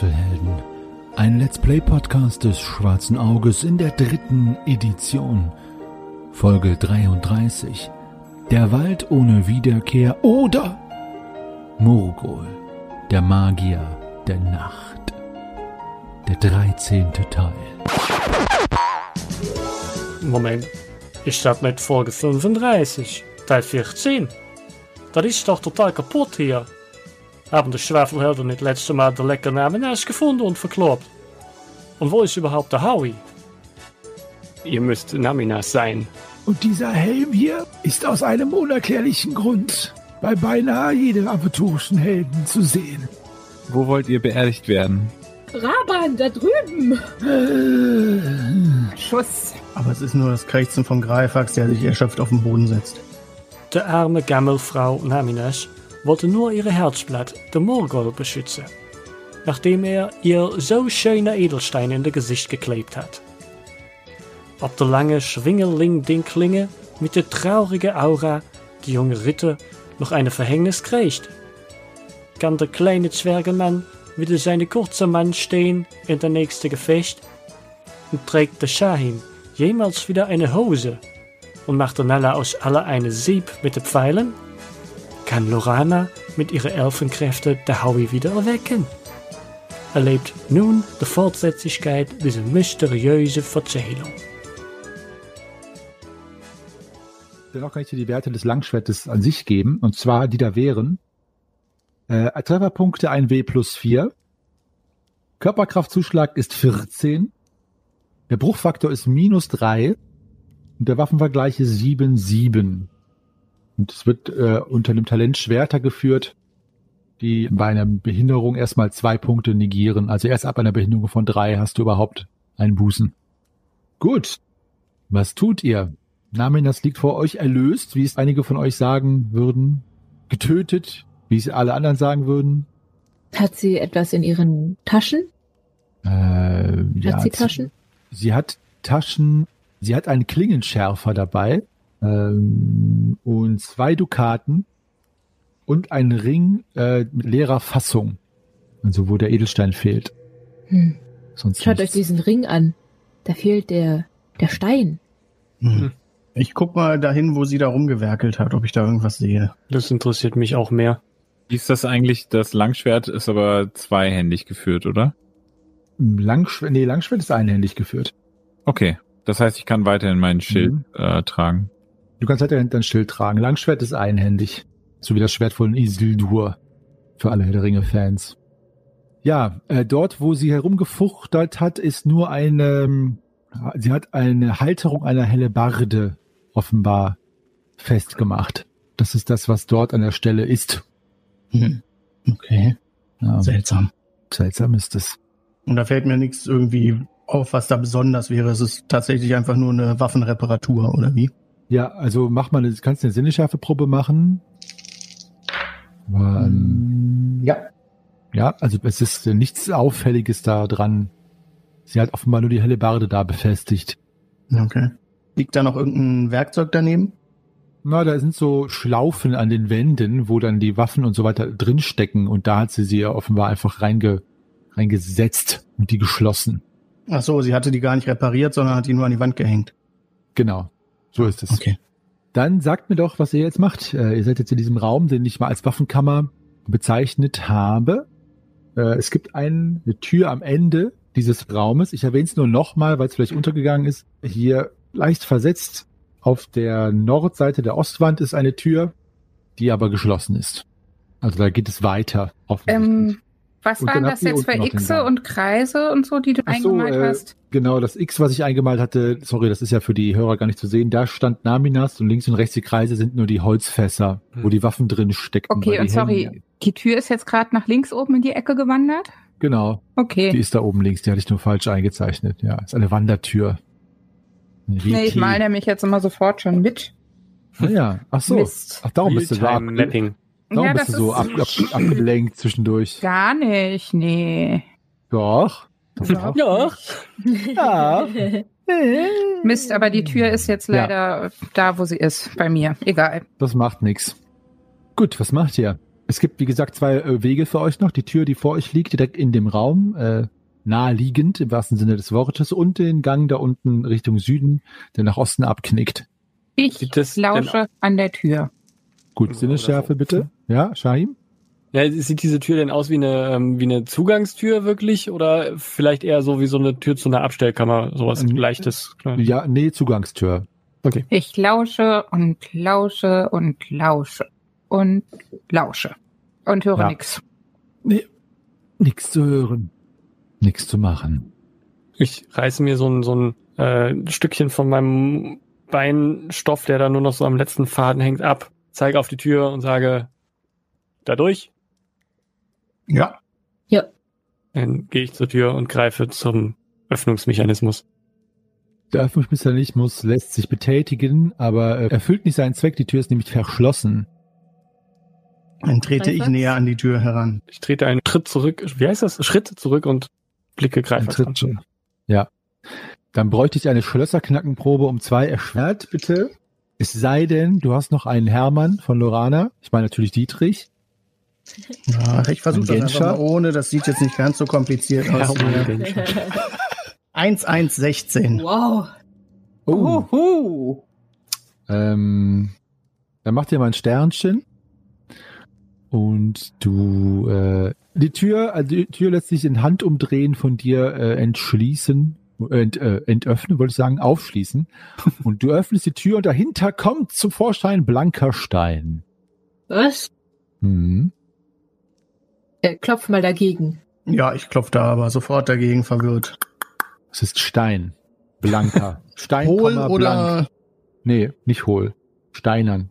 Die Schwafelhelden. Ein Let's Play Podcast des Schwarzen Auges in der dritten Edition. Folge 33. Der Wald ohne Wiederkehr oder Murgol, der Magier der Nacht. Der 13. Teil. Moment, ist das nicht Folge 35, Teil 14? Das ist doch total kaputt hier. Haben die Schwafelhelden nicht letzte Mal den leckeren Ananas gefunden und verkloppt? Und wo ist überhaupt der Howie? Ihr müsst Naminas sein. Und dieser Helm hier ist aus einem unerklärlichen Grund bei beinahe jedem aventurischen Helden zu sehen. Wo wollt ihr beerdigt werden? Raban, da drüben! Äh, Schuss! Aber es ist nur das Krächzen vom Greifax, der sich erschöpft auf den Boden setzt. Die arme Gammelfrau Naminas wollte nur ihr Herzblatt, der Morgol, beschützen, nachdem er ihr so schöner Edelstein in das Gesicht geklebt hat. Ob der lange Schwingeling-Dinklinge mit der traurigen Aura die junge Ritter noch eine Verhängnis kriegt? Kann der kleine Zwergemann wieder seine kurze Mann stehen in der nächste Gefecht? Und trägt der Shahin jemals wieder eine Hose? Und macht der Nella aus aller eine Sieb mit den Pfeilen? Kann Lorana mit ihren Elfenkräften Howie wieder erwecken? Erlebt nun die Fortsetzlichkeit dieser mysteriösen Erzählung. Dennoch kann ich dir die Werte des Langschwertes an sich geben. Und zwar, die da wären äh, Trefferpunkte ein W plus 4. Körperkraftzuschlag ist 14. Der Bruchfaktor ist minus 3. Und der Waffenvergleich ist 7, 7. Und es wird äh, unter dem Talent Schwerter geführt, die bei einer Behinderung erstmal zwei Punkte negieren. Also erst ab einer Behinderung von drei hast du überhaupt einen Bußen. Gut. Was tut ihr? Naminas liegt vor euch erlöst, wie es einige von euch sagen würden. Getötet, wie es alle anderen sagen würden. Hat sie etwas in ihren Taschen? Äh, Hat ja, sie Taschen? Sie hat Taschen, sie hat einen Klingenschärfer dabei ähm, und zwei Dukaten und einen Ring äh, mit leerer Fassung. Also wo der Edelstein fehlt. Hm. Sonst Schaut euch nichts. diesen Ring an. Da fehlt der, der Stein. Hm. Ich guck mal dahin, wo sie da rumgewerkelt hat, ob ich da irgendwas sehe. Das interessiert mich auch mehr. Wie ist das eigentlich? Das Langschwert ist aber zweihändig geführt, oder? Langschwert, nee, Langschwert ist einhändig geführt. Okay. Das heißt, ich kann weiterhin meinen Schild Mhm. äh, tragen. Du kannst halt dein Schild tragen. Langschwert ist einhändig. So wie das Schwert von Isildur. Für alle Herr der Ringe-Fans. Ja, äh, dort, wo sie herumgefuchtelt hat, ist nur eine, ähm, sie hat eine Halterung einer Hellebarde offenbar festgemacht. Das ist das, was dort an der Stelle ist. Hm. Okay, Ja, seltsam. seltsam ist es. Und da fällt mir nichts irgendwie auf, was da besonders wäre. Es ist tatsächlich einfach nur eine Waffenreparatur, oder wie? Ja, also mach mal, kannst eine Sinneschärfeprobe machen. Aber, ähm, Ja. Ja, also es ist nichts Auffälliges da dran. Sie hat offenbar nur die Hellebarde da befestigt. Okay. Liegt da noch irgendein Werkzeug daneben? Na, da sind so Schlaufen an den Wänden, wo dann die Waffen und so weiter drinstecken und da hat sie sie ja offenbar einfach reinge, reingesetzt und die geschlossen. Ach so, sie hatte die gar nicht repariert, sondern hat die nur an die Wand gehängt. Genau, so ist es. Okay. Dann sagt mir doch, was ihr jetzt macht. Äh, ihr seid jetzt in diesem Raum, den ich mal als Waffenkammer bezeichnet habe. Äh, es gibt ein, eine Tür am Ende dieses Raumes. Ich erwähne es nur nochmal, weil es vielleicht untergegangen ist. Hier leicht versetzt auf der Nordseite der Ostwand ist eine Tür, die aber geschlossen ist. Also da geht es weiter. Ähm, was Und waren das jetzt für Xe Gang. und Kreise und so, die du Ach so, eingemalt äh, hast? Genau, das X, was ich eingemalt hatte, sorry, das ist ja für die Hörer gar nicht zu sehen, da stand Naminas und links und rechts die Kreise sind nur die Holzfässer, wo Hm. die Waffen drin stecken. Okay, die und sorry, hängen- die Tür ist jetzt gerade nach links oben in die Ecke gewandert? Genau, die Okay. ist da oben links, die hatte ich nur falsch eingezeichnet. Ja, ist eine Wandertür. Ein Nee, ich WT. mal nämlich jetzt immer sofort schon mit. Ah, ja, ach so. Mist. Ach, darum bist du so, Realtime Mapping. Darum ja, bist das du so ab, ab, abgelenkt zwischendurch. gar nicht, nee. Doch. Doch. Ja, Ja. Mist, aber die Tür ist jetzt Ja. leider da, wo sie ist, bei mir. Egal. Das macht nix. Gut, was macht ihr? Es gibt, wie gesagt, zwei äh, Wege für euch noch. Die Tür, die vor euch liegt, direkt in dem Raum, äh, naheliegend im wahrsten Sinne des Wortes, und den Gang da unten Richtung Süden, der nach Osten abknickt. Ich lausche an der Tür. Gut, Sinnesschärfe so. bitte. Ja, Shahim? Ja, sieht diese Tür denn aus wie eine, ähm, wie eine Zugangstür wirklich? Oder vielleicht eher so wie so eine Tür zu einer Abstellkammer? Sowas Ähm, leichtes. Ja, nee, Zugangstür. Ich lausche und lausche und lausche und lausche und höre Ja. nix. Nichts zu hören. Nichts zu machen. Ich reiße mir so ein, so ein äh, Stückchen von meinem Beinstoff, der da nur noch so am letzten Faden hängt, ab, zeige auf die Tür und sage, da durch. Ja. Dann gehe ich zur Tür und greife zum Öffnungsmechanismus. Der Öffnungsmechanismus lässt sich betätigen, aber äh, erfüllt nicht seinen Zweck. Die Tür ist nämlich verschlossen. Dann trete ich näher an die Tür heran. Ich trete einen Schritt zurück, wie heißt das? Schritt zurück und blicke Tritt an. schon. Ja. Dann bräuchte ich eine Schlösserknackenprobe um zwei erschwert, bitte. Es sei denn, du hast noch einen Hermann von Lorana. Ich meine natürlich Dietrich. Ja, ich versuche das Ein einfach mal ohne. Das sieht jetzt nicht ganz so kompliziert aus. Hier. Genscher. 1116. wow. Oh. Uhu. Ähm, dann mach dir mal ein Sternchen. Und du, äh, die Tür, also die Tür lässt sich in Handumdrehen von dir äh, entschließen, äh, ent, äh, entöffnen, wollte ich sagen, aufschließen. Und du öffnest die Tür und dahinter kommt zum Vorschein blanker Stein. Was? Mhm. Äh, klopf mal dagegen. Ja, ich klopfe da aber sofort dagegen verwirrt. Es ist Stein. Blanker. Stein, Hohl oder blank. Nee, nicht hohl. Steinern.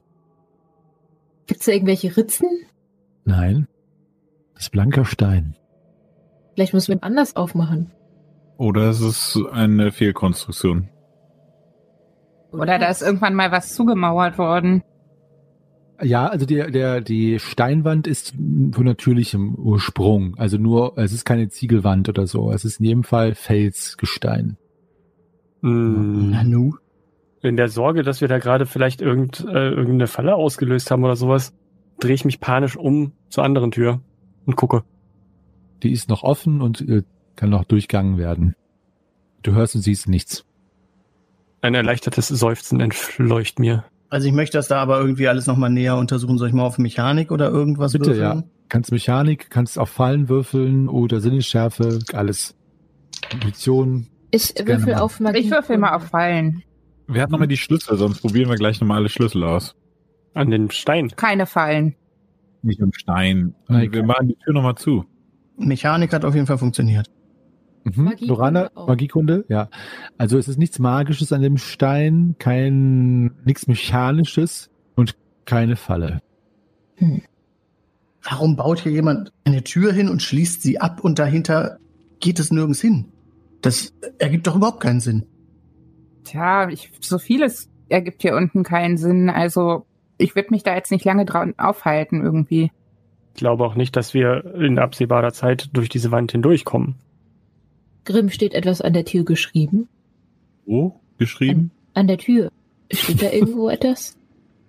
Gibt's da irgendwelche Ritzen? Nein. Das ist blanker Stein. Vielleicht müssen wir ihn anders aufmachen. Oder es ist eine Fehlkonstruktion. Oder da ist irgendwann mal was zugemauert worden. Ja, also der, der, die Steinwand ist von natürlichem Ursprung. Also nur, es ist keine Ziegelwand oder so. Es ist in jedem Fall Felsgestein. Mm, Nanu? In der Sorge, dass wir da gerade vielleicht irgend, äh, irgendeine Falle ausgelöst haben oder sowas, drehe ich mich panisch um zur anderen Tür und gucke. Die ist noch offen und äh, kann noch durchgangen werden. Du hörst und siehst nichts. Ein erleichtertes Seufzen entfleucht mir. Also ich möchte das da aber irgendwie alles nochmal näher untersuchen. Soll ich mal auf Mechanik oder irgendwas Bitte, würfeln? ja. Kannst Mechanik, kannst auf Fallen würfeln oder Sinnesschärfe, alles. Intuition. Ich würfel mal. auf Magie. Ich würfel mal auf Fallen. Wer hat nochmal die Schlüssel? Sonst probieren wir gleich nochmal alle Schlüssel aus. An den Stein. Keine Fallen. Nicht im Stein. Nein, wir machen die Tür nochmal zu. Mechanik hat auf jeden Fall funktioniert. Mhm. Magiekunde Lorana, auch. Magiekunde, ja. Also es ist nichts Magisches an dem Stein, kein, nichts Mechanisches und keine Falle. Warum baut hier jemand eine Tür hin und schließt sie ab und dahinter geht es nirgends hin? Das ergibt doch überhaupt keinen Sinn. Tja, ich, so vieles ergibt hier unten keinen Sinn. Also ich würde mich da jetzt nicht lange dran aufhalten irgendwie. Ich glaube auch nicht, dass wir in absehbarer Zeit durch diese Wand hindurchkommen. Grimm steht etwas an der Tür geschrieben. Wo? Geschrieben? An der Tür. Steht da irgendwo etwas?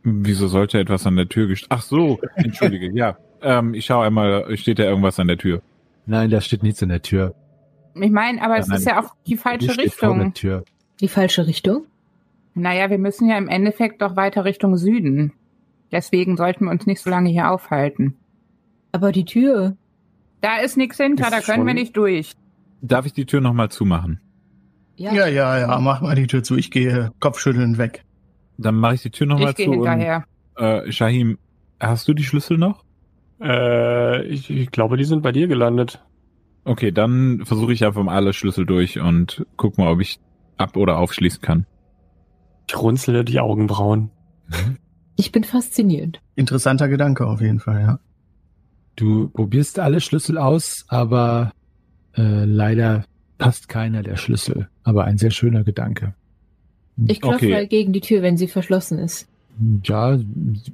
Wieso sollte etwas an der Tür gest... Ach so, entschuldige, ja. Ähm, ich schaue einmal, steht da irgendwas an der Tür? Nein, da steht nichts an der Tür. Ich meine, aber Ja, es nein. ist ja auch die falsche steht vor der Richtung. Tür. Die falsche Richtung? Naja, wir müssen ja im Endeffekt doch weiter Richtung Süden. Deswegen sollten wir uns nicht so lange hier aufhalten. Aber die Tür. Da ist nichts hinter, Ist da können wir nicht durch. Darf ich die Tür nochmal zumachen? Ja. Ja, ja, ja, mach mal die Tür zu. Ich gehe kopfschüttelnd weg. Dann mache ich die Tür nochmal Ich gehe zu und hinterher. äh, Shahim, hast du die Schlüssel noch? Äh, ich, ich glaube, die sind bei dir gelandet. Okay, dann versuche ich einfach mal alle Schlüssel durch und guck mal, ob ich ab- oder aufschließen kann. Ich runzle die Augenbrauen. Ich bin fasziniert. Interessanter Gedanke auf jeden Fall, ja. Du probierst alle Schlüssel aus, aber äh, leider passt keiner der Schlüssel. Aber ein sehr schöner Gedanke. Ich klopfe Okay. gegen die Tür, wenn sie verschlossen ist. Ja,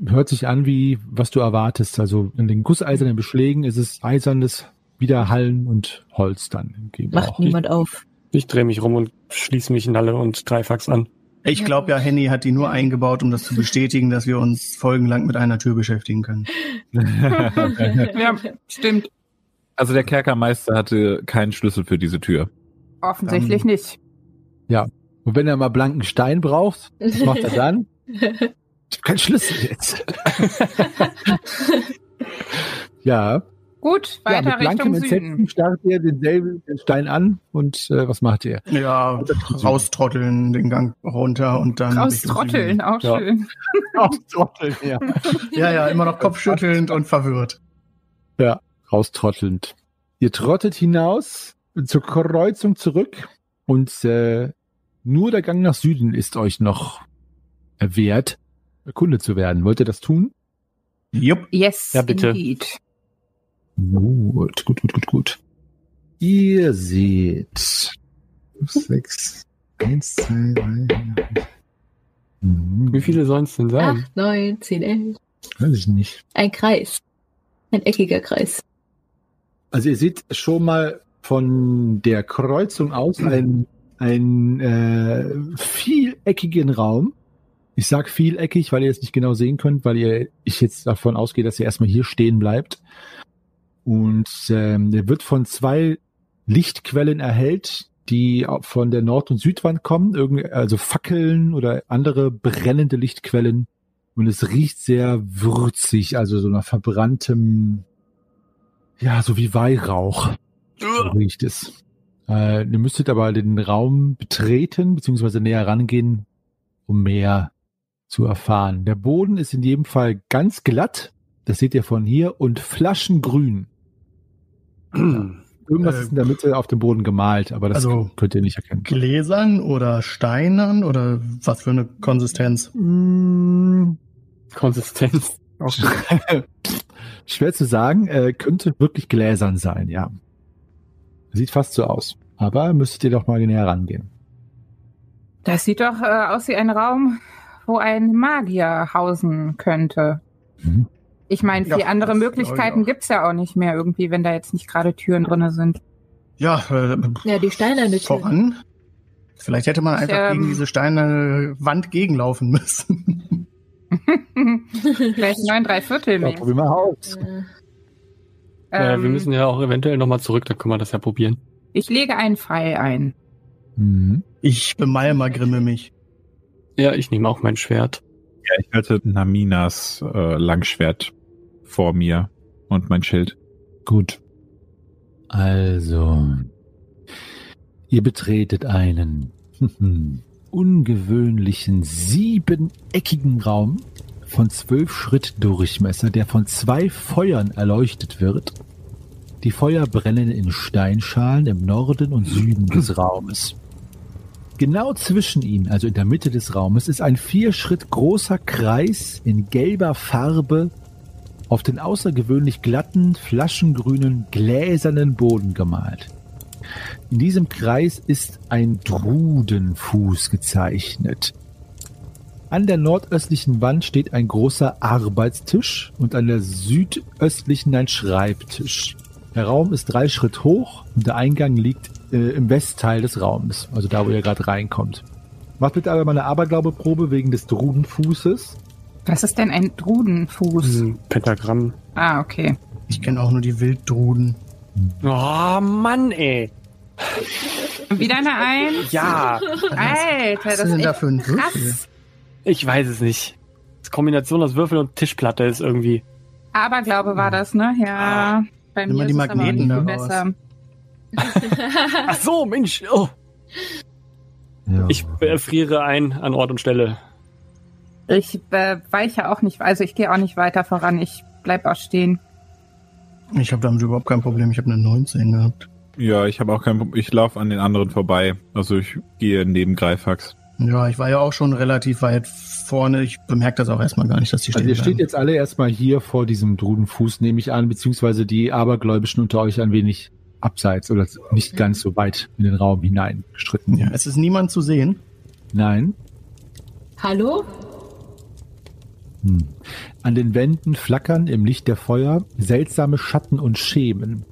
hört sich an wie was du erwartest. Also in den gusseisernen Beschlägen ist es eisernes Widerhallen und Holz dann im Macht Gebrauch. niemand auf. Ich drehe mich rum und schließe mich Nalle und Dreifax an. Ich glaube ja, Henny hat die nur eingebaut, um das zu bestätigen, dass wir uns folgenlang mit einer Tür beschäftigen können. Ja, stimmt. Also der Kerkermeister hatte keinen Schlüssel für diese Tür. Offensichtlich Ähm, nicht. Und wenn er mal blanken Stein braucht, was macht er dann? Ich hab keinen Schlüssel jetzt. ja, Gut, ja, weiter mit blankem Richtung Entsetzen Süden. starrt ihr denselben den Stein an und äh, was macht ihr? Ja, raustrotteln, den Gang runter und dann. Raustrotteln, auch Ja. schön. Raustrotteln, ja. Ja, ja, immer noch kopfschüttelnd und verwirrt. Raustrottelnd. Ihr trottet hinaus zur Kreuzung zurück und äh, nur der Gang nach Süden ist euch noch wert, Kunde zu werden. Wollt ihr das tun? Jupp. Yes, Ja, bitte. indeed. Gut, gut, gut, gut, gut. Ihr seht sechs, eins, zwei, drei. Wie viele sollen es denn sein? Acht, neun, zehn, elf. Weiß ich nicht. Ein Kreis. Ein eckiger Kreis. Also ihr seht schon mal von der Kreuzung aus einen, einen äh, vieleckigen Raum. Ich sag vieleckig, weil ihr es nicht genau sehen könnt, weil ihr ich jetzt davon ausgehe, dass ihr erstmal hier stehen bleibt. Und ähm, der wird von zwei Lichtquellen erhellt, die von der Nord- und Südwand kommen, irgendwie, also Fackeln oder andere brennende Lichtquellen. Und es riecht sehr würzig, also so nach verbranntem, ja, so wie Weihrauch. So riecht es. Äh, ihr müsstet aber den Raum betreten, beziehungsweise näher rangehen, um mehr zu erfahren. Der Boden ist in jedem Fall ganz glatt. Das seht ihr von hier und flaschengrün. Irgendwas Äh, ist in der Mitte auf dem Boden gemalt, aber das also- könnt ihr nicht erkennen. Gläsern oder Steinern oder was für eine Konsistenz? Mm, Konsistenz. Schwer zu sagen, äh, könnte wirklich gläsern sein, ja. Sieht fast so aus. Aber müsstet ihr doch mal näher rangehen. Das sieht doch äh, aus wie ein Raum, wo ein Magier hausen könnte. Mhm. Ich meine, Ja, viel andere Möglichkeiten auch. gibt's ja auch nicht mehr irgendwie, wenn da jetzt nicht gerade Türen drinne sind. Ja, äh, Ja, die steinerne Tür. voran. Vielleicht hätte man einfach Ähm. gegen diese steinerne Wand gegenlaufen müssen. Vielleicht neun, drei Viertel Ja, mehr. probier mal aus. Ja. äh, wir Ähm, müssen ja auch eventuell nochmal zurück, dann können wir das ja probieren. Ich lege einen Pfeil ein. Mhm. Ich bemalmergrimme mich. Ja, ich nehme auch mein Schwert. Ja, ich halte Naminas äh, Langschwert vor mir und mein Schild. Gut. Also, ihr betretet einen ungewöhnlichen siebeneckigen Raum von zwölf Schritt Durchmesser, der von zwei Feuern erleuchtet wird. Die Feuer brennen in Steinschalen im Norden und Süden des Raumes. Genau zwischen ihnen, also in der Mitte des Raumes, ist ein vier Schritt großer Kreis in gelber Farbe auf den außergewöhnlich glatten, flaschengrünen, gläsernen Boden gemalt. In diesem Kreis ist ein Drudenfuß gezeichnet. An der nordöstlichen Wand steht ein großer Arbeitstisch und an der südöstlichen ein Schreibtisch. Der Raum ist drei Schritt hoch und der Eingang liegt äh, im Westteil des Raumes, also da, wo ihr gerade reinkommt. Macht bitte aber mal eine Aberglaubeprobe wegen des Drudenfußes. Was ist denn ein Drudenfuß? Diesen Pentagramm. Ah, okay. Ich kenne auch nur die Wilddruden. Oh, Mann, ey. Wieder eine Eins? Ja, Alter, Was das ist denn ist da für ein Würfel? ich weiß es nicht. Die Kombination aus Würfel und Tischplatte ist irgendwie. Aberglaube war das, ne? Ja. Bei Nimm mir mal die ist es aber Magneten besser. Ach so, Mensch. Oh. Ja. Ich erfriere ein an Ort und Stelle. Ich äh, weiche auch nicht, also ich gehe auch nicht weiter voran. Ich bleib auch stehen. Ich habe damit überhaupt kein Problem. Ich habe eine 19 gehabt. Ja, ich habe auch kein Problem. Ich laufe an den anderen vorbei. Also ich gehe neben Greifax. Ja, ich war ja auch schon relativ weit vorne. Ich bemerke das auch erstmal gar nicht, dass die stehen Also ihr steht bleiben. jetzt alle erstmal hier vor diesem Drudenfuß, nehme ich an, beziehungsweise die Abergläubischen unter euch ein wenig abseits oder nicht ganz so weit in den Raum hineingestritten. Ja, es ist niemand zu sehen. Nein. Hallo? Hm. An den Wänden flackern im Licht der Feuer seltsame Schatten und Schemen.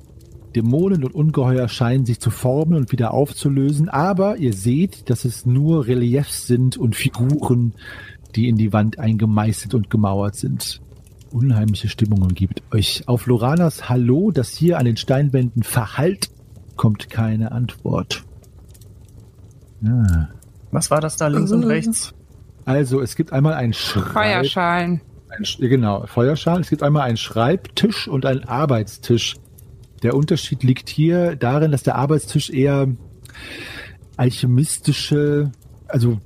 Dämonen und Ungeheuer scheinen sich zu formen und wieder aufzulösen, aber ihr seht, dass es nur Reliefs sind und Figuren, die in die Wand eingemeißelt und gemauert sind. Unheimliche Stimmungen gibt euch. Auf Loranas Hallo, das hier an den Steinwänden verhallt, kommt keine Antwort. Ja. Was war das da links und rechts? Also, es gibt einmal einen Schreib. Feuerschalen. Ein, genau, Feuerschalen. Es gibt einmal einen Schreibtisch und einen Arbeitstisch. Der Unterschied liegt hier darin, dass der Arbeitstisch eher alchemistische, also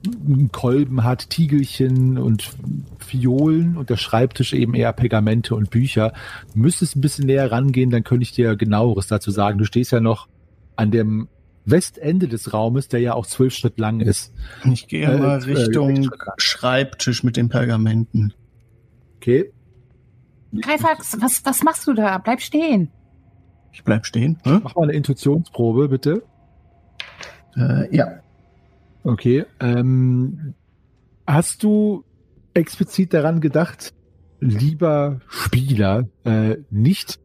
Kolben hat, Tiegelchen und Fiolen und der Schreibtisch eben eher Pergamente und Bücher. Du müsstest ein bisschen näher rangehen, dann könnte ich dir genaueres dazu sagen. Du stehst ja noch an dem Westende des Raumes, der ja auch zwölf Schritt lang ist. Ich gehe Äh, mal äh, Richtung Richtung- Schreibtisch mit den Pergamenten. Okay. Greifax, was, was machst du da? Bleib stehen. Ich bleib stehen. Hm? Mach mal eine Intuitionsprobe, bitte. Äh, ja. Okay. Ähm, hast du explizit daran gedacht, lieber Spieler, äh, nicht?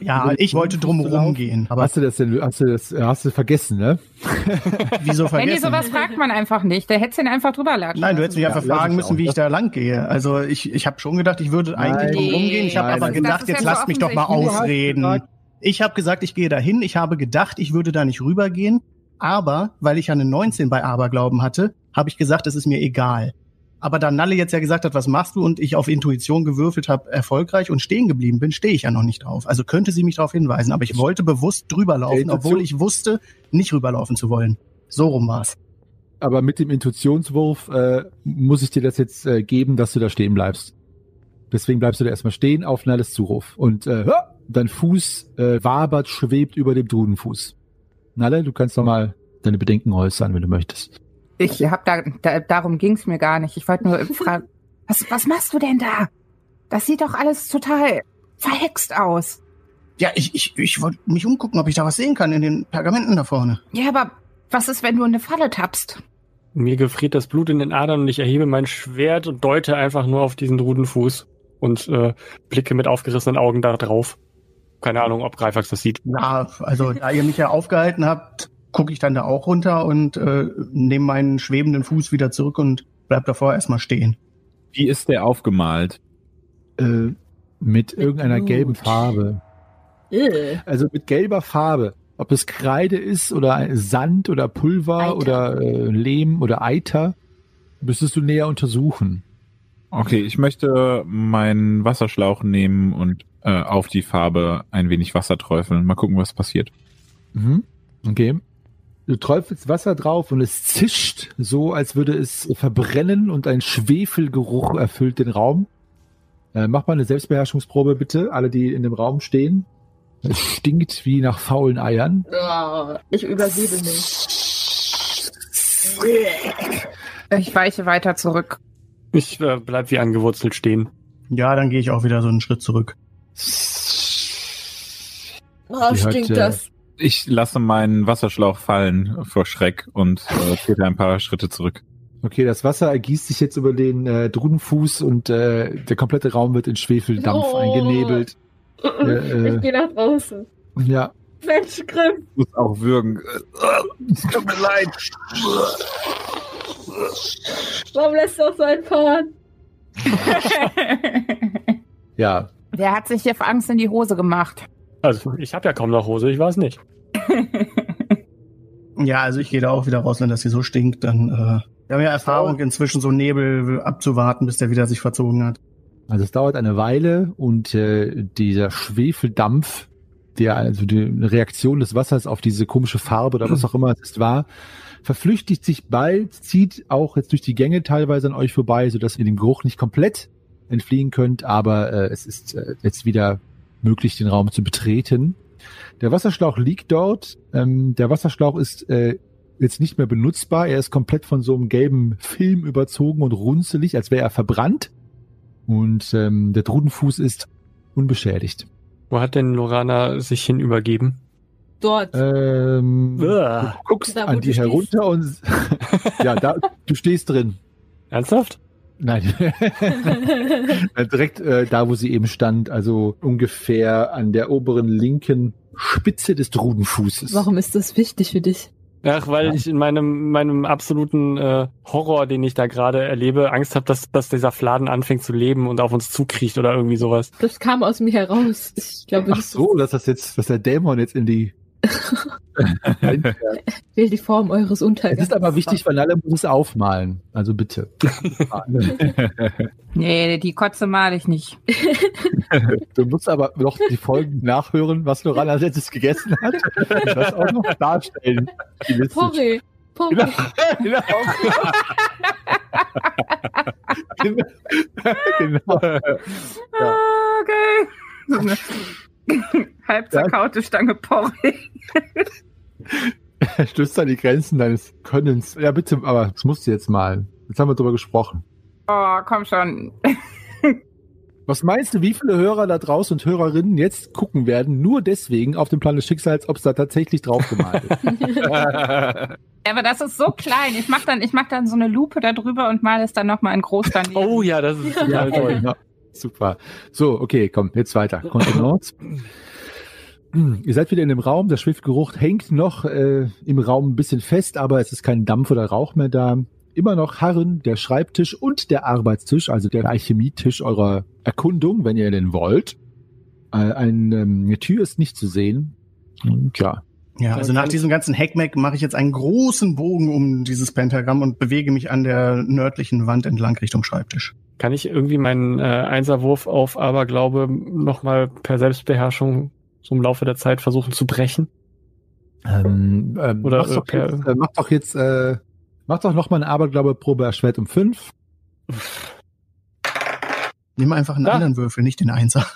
Ja, ich wollte Fuß zu drum laufen? rumgehen. Aber hast du das denn, hast du das, hast du vergessen, ne? wieso vergessen? sowas fragt man einfach nicht. Der hätte ihn einfach drüber latschen. Nein, du hättest mich Ja, einfach fragen müssen, wie ich da lang gehe. Also ich, ich habe schon gedacht, ich würde eigentlich drum Nee, rumgehen. Ich habe aber gedacht, jetzt ja lasst mich doch mal ausreden. Ich habe gesagt, ich gehe dahin. Ich habe gedacht, ich würde da nicht rübergehen. Aber weil ich ja eine 19 bei Aberglauben hatte, habe ich gesagt, es ist mir egal. Aber da Nalle jetzt ja gesagt hat, was machst du und ich auf Intuition gewürfelt habe, erfolgreich und stehen geblieben bin, stehe ich ja noch nicht drauf. Also könnte sie mich darauf hinweisen. Aber ich wollte bewusst drüber laufen, obwohl ich wusste, nicht rüberlaufen zu wollen. So rum war's. Aber mit dem Intuitionswurf äh, muss ich dir das jetzt äh, geben, dass du da stehen bleibst. Deswegen bleibst du da erstmal stehen auf Nalles Zuruf. Und äh, hör, dein Fuß äh, wabert, schwebt über dem Drudenfuß. Nalle, du kannst noch mal deine Bedenken äußern, wenn du möchtest. Ich hab da, da darum ging's mir gar nicht. Ich wollte nur fragen, was, was machst du denn da? Das sieht doch alles total verhext aus. Ja, ich, ich, ich wollte mich umgucken, ob ich da was sehen kann in den Pergamenten da vorne. Ja, aber was ist, wenn du in eine Falle tappst? Mir gefriert das Blut in den Adern und ich erhebe mein Schwert und deute einfach nur auf diesen Rudenfuß und äh, blicke mit aufgerissenen Augen da drauf. Keine Ahnung, ob Greifax das sieht. Ja, also da ihr mich ja aufgehalten habt, gucke ich dann da auch runter und äh, nehme meinen schwebenden Fuß wieder zurück und bleib davor erstmal stehen. Wie ist der aufgemalt? Äh, mit irgendeiner Blut. gelben Farbe. Äh. Also mit gelber Farbe. Ob es Kreide ist oder Sand oder Pulver Eiter. oder äh, Lehm oder Eiter, müsstest du näher untersuchen. Okay, ich möchte meinen Wasserschlauch nehmen und äh, auf die Farbe ein wenig Wasser träufeln. Mal gucken, was passiert. Mhm. Okay. Du träufelst Wasser drauf und es zischt so, als würde es verbrennen und ein Schwefelgeruch erfüllt den Raum. Äh, mach mal eine Selbstbeherrschungsprobe bitte, alle, die in dem Raum stehen. Es stinkt wie nach faulen Eiern. Oh, ich übergebe mich. Ich weiche weiter zurück. Ich äh, bleib wie angewurzelt stehen. Ja, dann gehe ich auch wieder so einen Schritt zurück. Oh, Die hat, stinkt äh, das. Ich lasse meinen Wasserschlauch fallen vor Schreck und äh, trete ein paar Schritte zurück. Okay, das Wasser ergießt sich jetzt über den äh, Drudenfuß und äh, der komplette Raum wird in Schwefeldampf Oh. eingenebelt. äh, ich gehe nach draußen. Ja, Mensch, Grimm. Ich muss auch würgen. Es tut mir leid. Warum lässt du auch so einen fahren? ja. Wer hat sich hier vor Angst in die Hose gemacht? Also, ich habe ja kaum noch Hose, ich weiß nicht. Ja, also ich gehe da auch wieder raus, wenn das hier so stinkt, dann äh, wir haben ja Erfahrung inzwischen so Nebel abzuwarten, bis der wieder sich verzogen hat. Also es dauert eine Weile und äh, dieser Schwefeldampf, der also die Reaktion des Wassers auf diese komische Farbe oder was auch immer es ist war, verflüchtigt sich bald, zieht auch jetzt durch die Gänge teilweise an euch vorbei, sodass ihr dem Geruch nicht komplett entfliehen könnt, aber äh, es ist äh, jetzt wieder möglich, den Raum zu betreten. Der Wasserschlauch liegt dort. Ähm, der Wasserschlauch ist äh, jetzt nicht mehr benutzbar. Er ist komplett von so einem gelben Film überzogen und runzelig, als wäre er verbrannt. Und ähm, der Drudenfuß ist unbeschädigt. Wo hat denn Lorana sich hinübergeben? Dort. Ähm, du guckst Da, an die stehst. herunter und ja, da, du stehst drin. Ernsthaft? Nein, Äh, direkt äh, da, wo sie eben stand, also ungefähr an der oberen linken Spitze des Drudenfußes. Warum ist das wichtig für dich? Ach, weil Ja. ich in meinem, meinem absoluten äh, Horror, den ich da gerade erlebe, Angst habe, dass, dass dieser Fladen anfängt zu leben und auf uns zukriecht oder irgendwie sowas. Das kam aus mir heraus. Ich glaube, Ach so, dass das jetzt, dass der Dämon jetzt in die. Will die Form eures es Untergangs. ist aber wichtig, weil alle muss es aufmalen. Also bitte. Nee, die Kotze mal ich nicht. Du musst aber noch die Folgen nachhören, was Loran als letztes gegessen hat. Und das auch noch darstellen. Porree. Porree. Genau. genau. genau. Ja. Ah, okay. Halb zerkaute Stange Porree. Stößt an die Grenzen deines Könnens. Ja, bitte, aber das musst du jetzt mal. Jetzt haben wir drüber gesprochen. Oh, komm schon. Was meinst du, wie viele Hörer da draußen und Hörerinnen jetzt gucken werden, nur deswegen auf dem Plan des Schicksals, ob es da tatsächlich drauf gemalt ist? Ja, aber das ist so klein. Ich mach dann, ich mach dann so eine Lupe da drüber und male es dann nochmal in groß daneben. Oh ja, das ist total toll. ja, super. So, okay, komm, jetzt weiter. Kontenance. Ihr seid wieder in dem Raum, der Schwefelgeruch hängt noch äh, im Raum ein bisschen fest, aber es ist kein Dampf oder Rauch mehr da. Immer noch harren der Schreibtisch und der Arbeitstisch, also der Alchemietisch eurer Erkundung, wenn ihr den wollt. Äh, ein, ähm, eine Tür ist nicht zu sehen. Und ja, also nach diesem ganzen Hackmack mache ich jetzt einen großen Bogen um dieses Pentagramm und bewege mich an der nördlichen Wand entlang Richtung Schreibtisch. Kann ich irgendwie meinen äh, Einserwurf auf Aberglaube nochmal per Selbstbeherrschung so im Laufe der Zeit versuchen zu brechen? Ähm, ähm, Oder, mach, doch äh, per- jetzt, äh, mach doch jetzt, äh, mach doch noch mal eine Aberglaube-Probe erschwert um fünf. Nimm einfach einen Ja. anderen Würfel, nicht den Einser.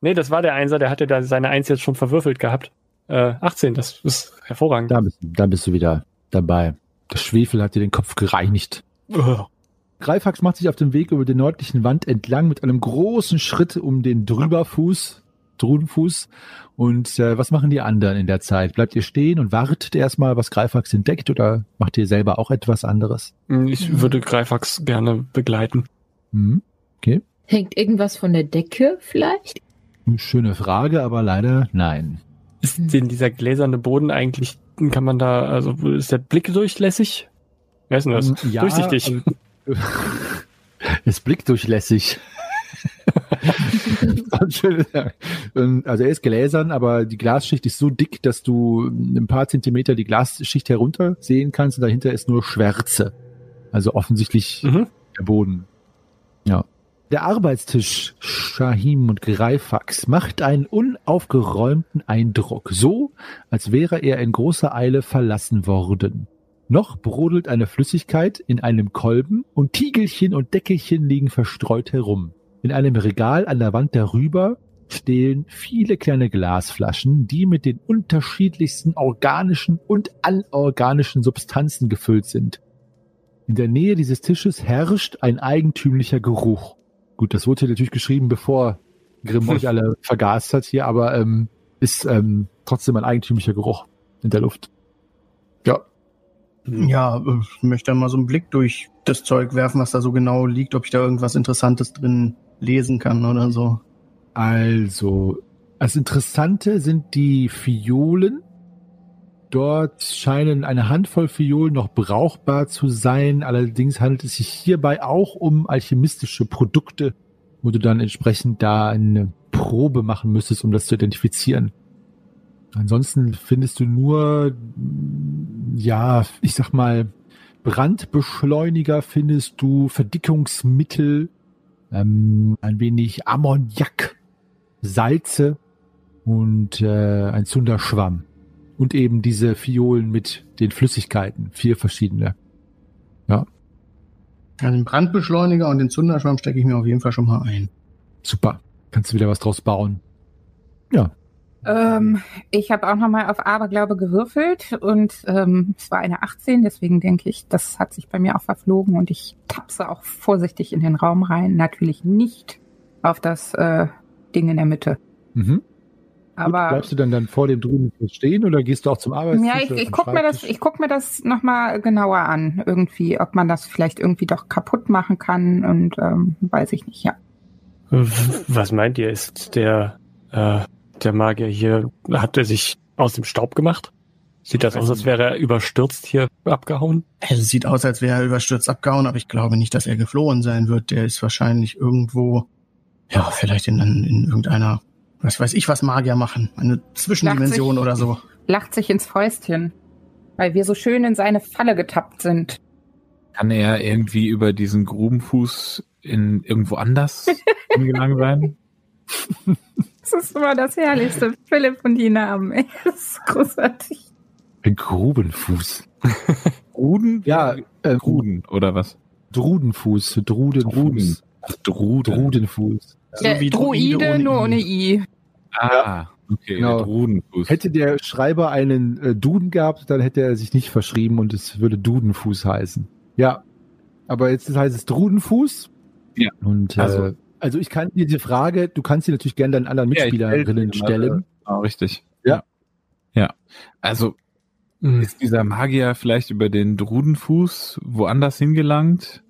Nee, das war der Einser, der hatte da seine Eins jetzt schon verwürfelt gehabt. Äh, 18, das ist hervorragend. Da bist, da bist du wieder dabei. Der Schwefel hat dir den Kopf gereinigt. Greifax macht sich auf den Weg über den nördlichen Wand entlang mit einem großen Schritt um den Drüberfuß, Drudenfuß. Und äh, was machen die anderen in der Zeit? Bleibt ihr stehen und wartet erstmal, was Greifax entdeckt oder macht ihr selber auch etwas anderes? Ich würde Greifax gerne begleiten. Hm? Hängt irgendwas von der Decke vielleicht? Schöne Frage, aber leider nein. Ist denn dieser gläserne Boden eigentlich, kann man da, also ist der Blick durchlässig? Wer ist denn das? Ja, Durchsichtig. also- ist blickdurchlässig. Also er ist gläsern, aber die Glasschicht ist so dick, dass du ein paar Zentimeter die Glasschicht herunter sehen kannst und dahinter ist nur Schwärze. Also offensichtlich Mhm. der Boden. Ja. Der Arbeitstisch Shahim und Greifax macht einen unaufgeräumten Eindruck, so als wäre er in großer Eile verlassen worden. Noch brodelt eine Flüssigkeit in einem Kolben und Tiegelchen und Deckelchen liegen verstreut herum. In einem Regal an der Wand darüber stehen viele kleine Glasflaschen, die mit den unterschiedlichsten organischen und anorganischen Substanzen gefüllt sind. In der Nähe dieses Tisches herrscht ein eigentümlicher Geruch. Gut, das wurde hier natürlich geschrieben, bevor Grimm euch alle vergast hat hier, aber ähm, ist ähm, trotzdem ein eigentümlicher Geruch in der Luft. Ja, Ja, äh, ich möchte mal so einen Blick durch das Zeug werfen, was da so genau liegt, ob ich da irgendwas Interessantes drin lesen kann oder so. Also, das Interessante sind die Fiolen. Dort scheinen eine Handvoll Fiolen noch brauchbar zu sein. Allerdings handelt es sich hierbei auch um alchemistische Produkte, wo du dann entsprechend da eine Probe machen müsstest, um das zu identifizieren. Ansonsten findest du nur, ja, ich sag mal, Brandbeschleuniger findest du, Verdickungsmittel, ähm, ein wenig Ammoniak, Salze und äh, ein Zunderschwamm. Und eben diese Fiolen mit den Flüssigkeiten, vier verschiedene. Ja, den Brandbeschleuniger und den Zunderschwamm stecke ich mir auf jeden Fall schon mal ein. Super, kannst du wieder was draus bauen. Ja, Ähm, ich habe auch nochmal auf Aberglaube gewürfelt und ähm, es war eine 18, deswegen denke ich, das hat sich bei mir auch verflogen und ich tapse auch vorsichtig in den Raum rein. Natürlich nicht auf das äh, Ding in der Mitte. mhm. Gut, Aber bleibst du dann dann vor dem drüben stehen oder gehst du auch zum Arbeitstisch? ja, ich, ich zum guck mir das, ich guck mir das nochmal genauer an, irgendwie, ob man das vielleicht irgendwie doch kaputt machen kann und ähm, weiß ich nicht, ja. Was meint ihr? Ist der äh, der Magier hier, hat er sich aus dem Staub gemacht? Sieht das aus, als wäre er überstürzt hier abgehauen? Es sieht aus, als wäre er überstürzt abgehauen, aber ich glaube nicht, dass er geflohen sein wird. Der ist wahrscheinlich irgendwo, ja, vielleicht in, in irgendeiner, was weiß ich, was Magier machen. Eine Zwischendimension sich- oder so. Lacht sich ins Fäustchen, weil wir so schön in seine Falle getappt sind. Kann er irgendwie über diesen Grubenfuß in irgendwo anders hingelangt sein? Das ist immer das Herrlichste. Philipp und die Namen, ey. Das ist großartig. Ein Grubenfuß. Ruden? Ja, äh, Ruden, oder was? Drudenfuß. Drudenfuß. Druden. Ach, Drude. Drudenfuß. So Der wie Druide, Druide ohne nur ohne I. Ah, okay, Genau. Drudenfuß. Hätte der Schreiber einen äh, Duden gehabt, dann hätte er sich nicht verschrieben und es würde Dudenfuß heißen. Ja. Aber jetzt heißt es Drudenfuß. Ja. Und Also- also, also ich kann dir die Frage, du kannst sie natürlich gerne deinen anderen Ja, Mitspielerinnen dir, stellen. Ah, richtig. Ja. Ja. Also, Hm. ist dieser Magier vielleicht über den Drudenfuß woanders hingelangt?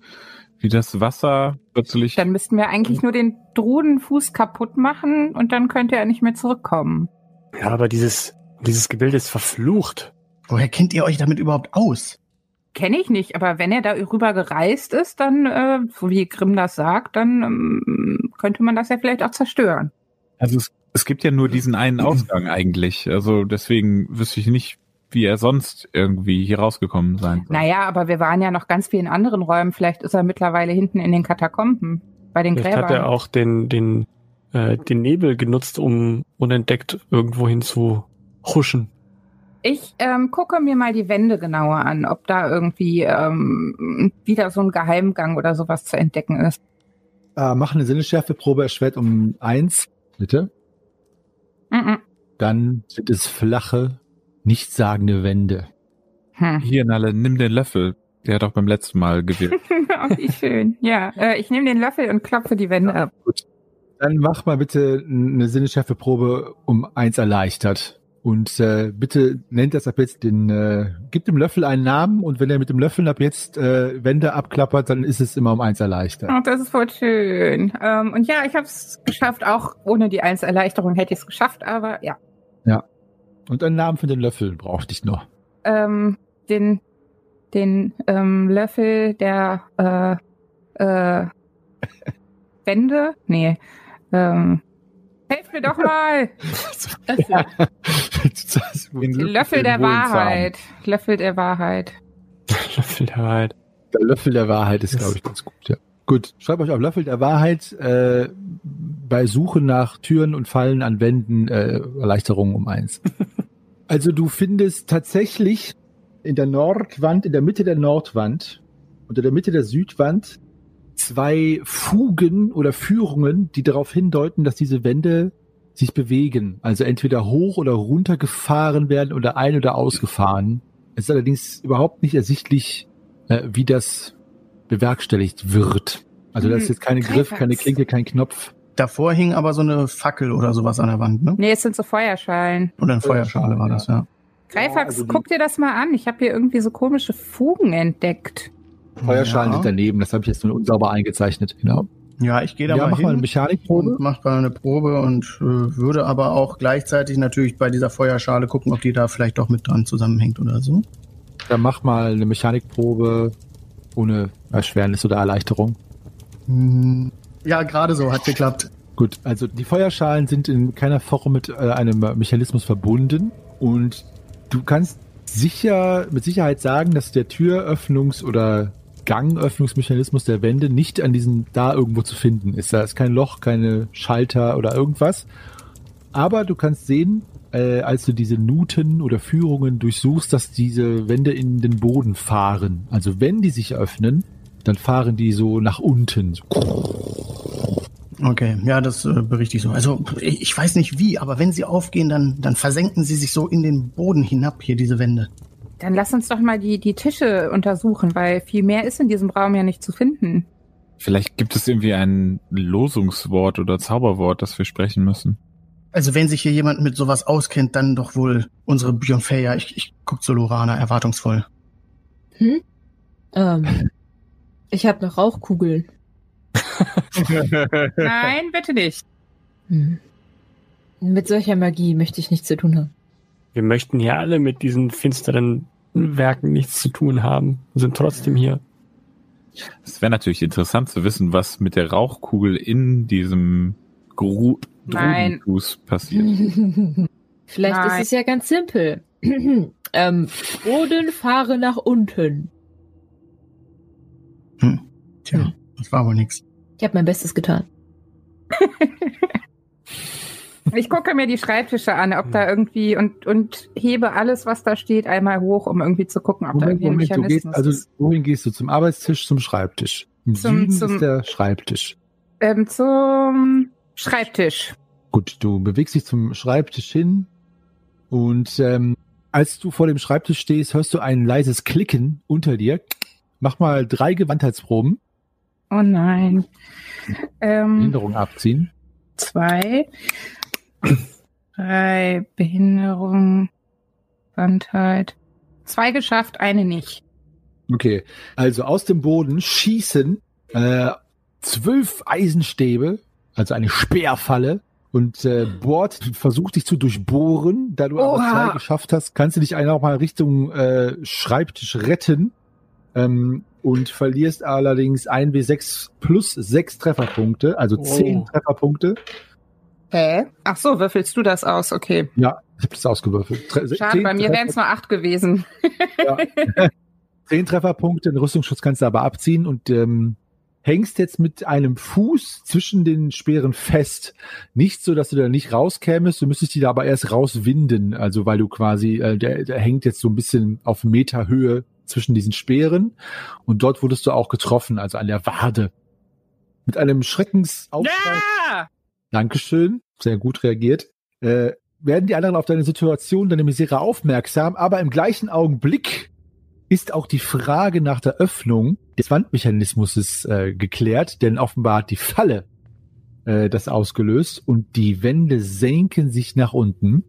Wie das Wasser plötzlich. Dann müssten wir eigentlich nur den Drudenfuß kaputt machen und dann könnte er nicht mehr zurückkommen. Ja, aber dieses, dieses Gebilde ist verflucht. Woher kennt ihr euch damit überhaupt aus? Kenne ich nicht, aber wenn er da rüber gereist ist, dann, äh, so wie Grimm das sagt, dann ähm, könnte man das ja vielleicht auch zerstören. Also es, es gibt ja nur diesen einen Ausgang eigentlich. Also deswegen wüsste ich nicht, wie er sonst irgendwie hier rausgekommen sein soll. Naja, aber wir waren ja noch ganz viel in anderen Räumen. Vielleicht ist er mittlerweile hinten in den Katakomben bei den Vielleicht hat Gräbern. er auch den, den, äh, den Nebel genutzt, um unentdeckt irgendwo hin zu huschen. Ich ähm, gucke mir mal die Wände genauer an, ob da irgendwie ähm, wieder so ein Geheimgang oder sowas zu entdecken ist. Äh, mach eine Sinnesschärfeprobe erschwert um eins, bitte. Mhm. Dann sind es flache, nichtssagende Wände. Hm. Hier, Nalle, nimm den Löffel. Der hat auch beim letzten Mal gewirkt. Oh, wie schön. Ja, äh, ich nehme den Löffel und klopfe die Wände ab. Dann mach mal bitte eine Sinnesschärfeprobe um eins erleichtert. Und äh, bitte nennt das ab jetzt den, äh, gib dem Löffel einen Namen und wenn er mit dem Löffel ab jetzt äh, Wände abklappert, dann ist es immer um eins erleichtert. Oh, das ist voll schön. Ähm, und ja, ich habe es geschafft. Auch ohne die Einserleichterung hätte ich es geschafft, aber ja. Und einen Namen für den Löffel brauchte ich noch. Ähm, den den ähm, Löffel der äh, äh, Wände? Nee. Ähm, helft mir doch mal! Den Den Löffel der Wahrheit. Löffel der Wahrheit. Löffel der Wahrheit. Der Löffel der Wahrheit ist, glaube ich, ganz gut, ja. Gut, schreibt euch auf Löffel der Wahrheit äh, bei Suche nach Türen und Fallen an Wänden äh, Erleichterung um eins. also du findest tatsächlich in der Nordwand, in der Mitte der Nordwand, unter der Mitte der Südwand zwei Fugen oder Führungen, die darauf hindeuten, dass diese Wände sich bewegen. Also entweder hoch oder runter gefahren werden oder ein- oder ausgefahren. Es ist allerdings überhaupt nicht ersichtlich, äh, wie das bewerkstelligt wird. Also da ist Hm, jetzt keine Griff, keine. Klinke, kein Knopf. Davor hing aber so eine Fackel oder sowas an der Wand, ne? Nee, es sind so Feuerschalen. Oder eine Feuerschale war das, ja. Greifax, also die- guck dir das mal an. Ich habe hier irgendwie so komische Fugen entdeckt. Feuerschalen ja. sind daneben, das habe ich jetzt nur unsauber eingezeichnet. Genau. Ja, ich gehe da Ja, mal mach hin mal eine Mechanikprobe. und mach mal eine Probe und äh, würde aber auch gleichzeitig natürlich bei dieser Feuerschale gucken, ob die da vielleicht doch mit dran zusammenhängt oder so. Dann mach mal eine Mechanikprobe ohne Erschwernis oder Erleichterung. Ja, gerade so, hat geklappt. Gut, also die Feuerschalen sind in keiner Form mit äh, einem Mechanismus verbunden und du kannst sicher, mit Sicherheit sagen, dass der Türöffnungs- oder Gangöffnungsmechanismus der Wände nicht an diesem da irgendwo zu finden ist. Da ist kein Loch, keine Schalter oder irgendwas. Aber du kannst sehen, äh, als du diese Nuten oder Führungen durchsuchst, dass diese Wände in den Boden fahren. Also wenn die sich öffnen, dann fahren die so nach unten. Okay, ja, das äh, berichte ich so. Also ich, ich weiß nicht wie, aber wenn sie aufgehen, dann, dann versenken sie sich so in den Boden hinab, hier diese Wände. Dann lass uns doch mal die, die Tische untersuchen, weil viel mehr ist in diesem Raum ja nicht zu finden. Vielleicht gibt es irgendwie ein Losungswort oder Zauberwort, das wir sprechen müssen. Also wenn sich hier jemand mit sowas auskennt, dann doch wohl unsere Björn Feyer. Ich, ich guck zu Lorana erwartungsvoll. Hm? Ähm, ich habe noch Rauchkugeln. Nein, bitte nicht. Hm. Mit solcher Magie möchte ich nichts zu tun haben. Wir möchten hier alle mit diesen finsteren Werken nichts zu tun haben, sind trotzdem hier. Es wäre natürlich interessant zu wissen, was mit der Rauchkugel in diesem Gru Nein. Drudenfuß passiert. Vielleicht Nein. ist es ja ganz simpel. ähm, Boden fahre nach unten. Tja, das war wohl nix. Ich habe mein Bestes getan. Ich gucke mir die Schreibtische an, ob Hm. da irgendwie und, und hebe alles, was da steht, einmal hoch, um irgendwie zu gucken, ob da Moment, irgendwie ein Moment, du gehst, Mechanismus also ist. wohin gehst du? Zum Arbeitstisch, zum Schreibtisch. Im Zum- Süden zum- ist der Schreibtisch. Ähm, zum Schreibtisch. Gut, du bewegst dich zum Schreibtisch hin und ähm, als du vor dem Schreibtisch stehst, hörst du ein leises Klicken unter dir. Mach mal drei Gewandheitsproben, Oh nein. Ähm, Behinderung abziehen. zwei, drei, Behinderung, Gewandtheit. Zwei geschafft, eine nicht. Okay, also aus dem Boden schießen äh, zwölf Eisenstäbe, also eine Speerfalle. Und äh, bohrt, versucht dich zu durchbohren. Da du aber Oha. zwei geschafft hast, kannst du dich einfach mal Richtung äh, Schreibtisch retten. Ähm, und verlierst allerdings 1W6 plus 6 Trefferpunkte, also Oh. 10 Trefferpunkte. Hä? Ach so, würfelst du das aus? Okay. Ja, ich habe das ausgewürfelt. Tre Schade, 10 bei mir wären es nur acht gewesen. Ja. Zehn Trefferpunkte, den Rüstungsschutz kannst du aber abziehen und ähm, hängst jetzt mit einem Fuß zwischen den Speeren fest. Nicht so, dass du da nicht rauskämest, du müsstest die da aber erst rauswinden, also weil du quasi, äh, der, der hängt jetzt so ein bisschen auf Meterhöhe zwischen diesen Speeren und dort wurdest du auch getroffen, also an der Wade. Mit einem Schreckensaufschrei. Ja! Dankeschön, sehr gut reagiert. Äh, werden die anderen auf deine Situation, deine Misere aufmerksam, aber im gleichen Augenblick ist auch die Frage nach der Öffnung des Wandmechanismus äh, geklärt, denn offenbar hat die Falle äh, das ausgelöst und die Wände senken sich nach unten.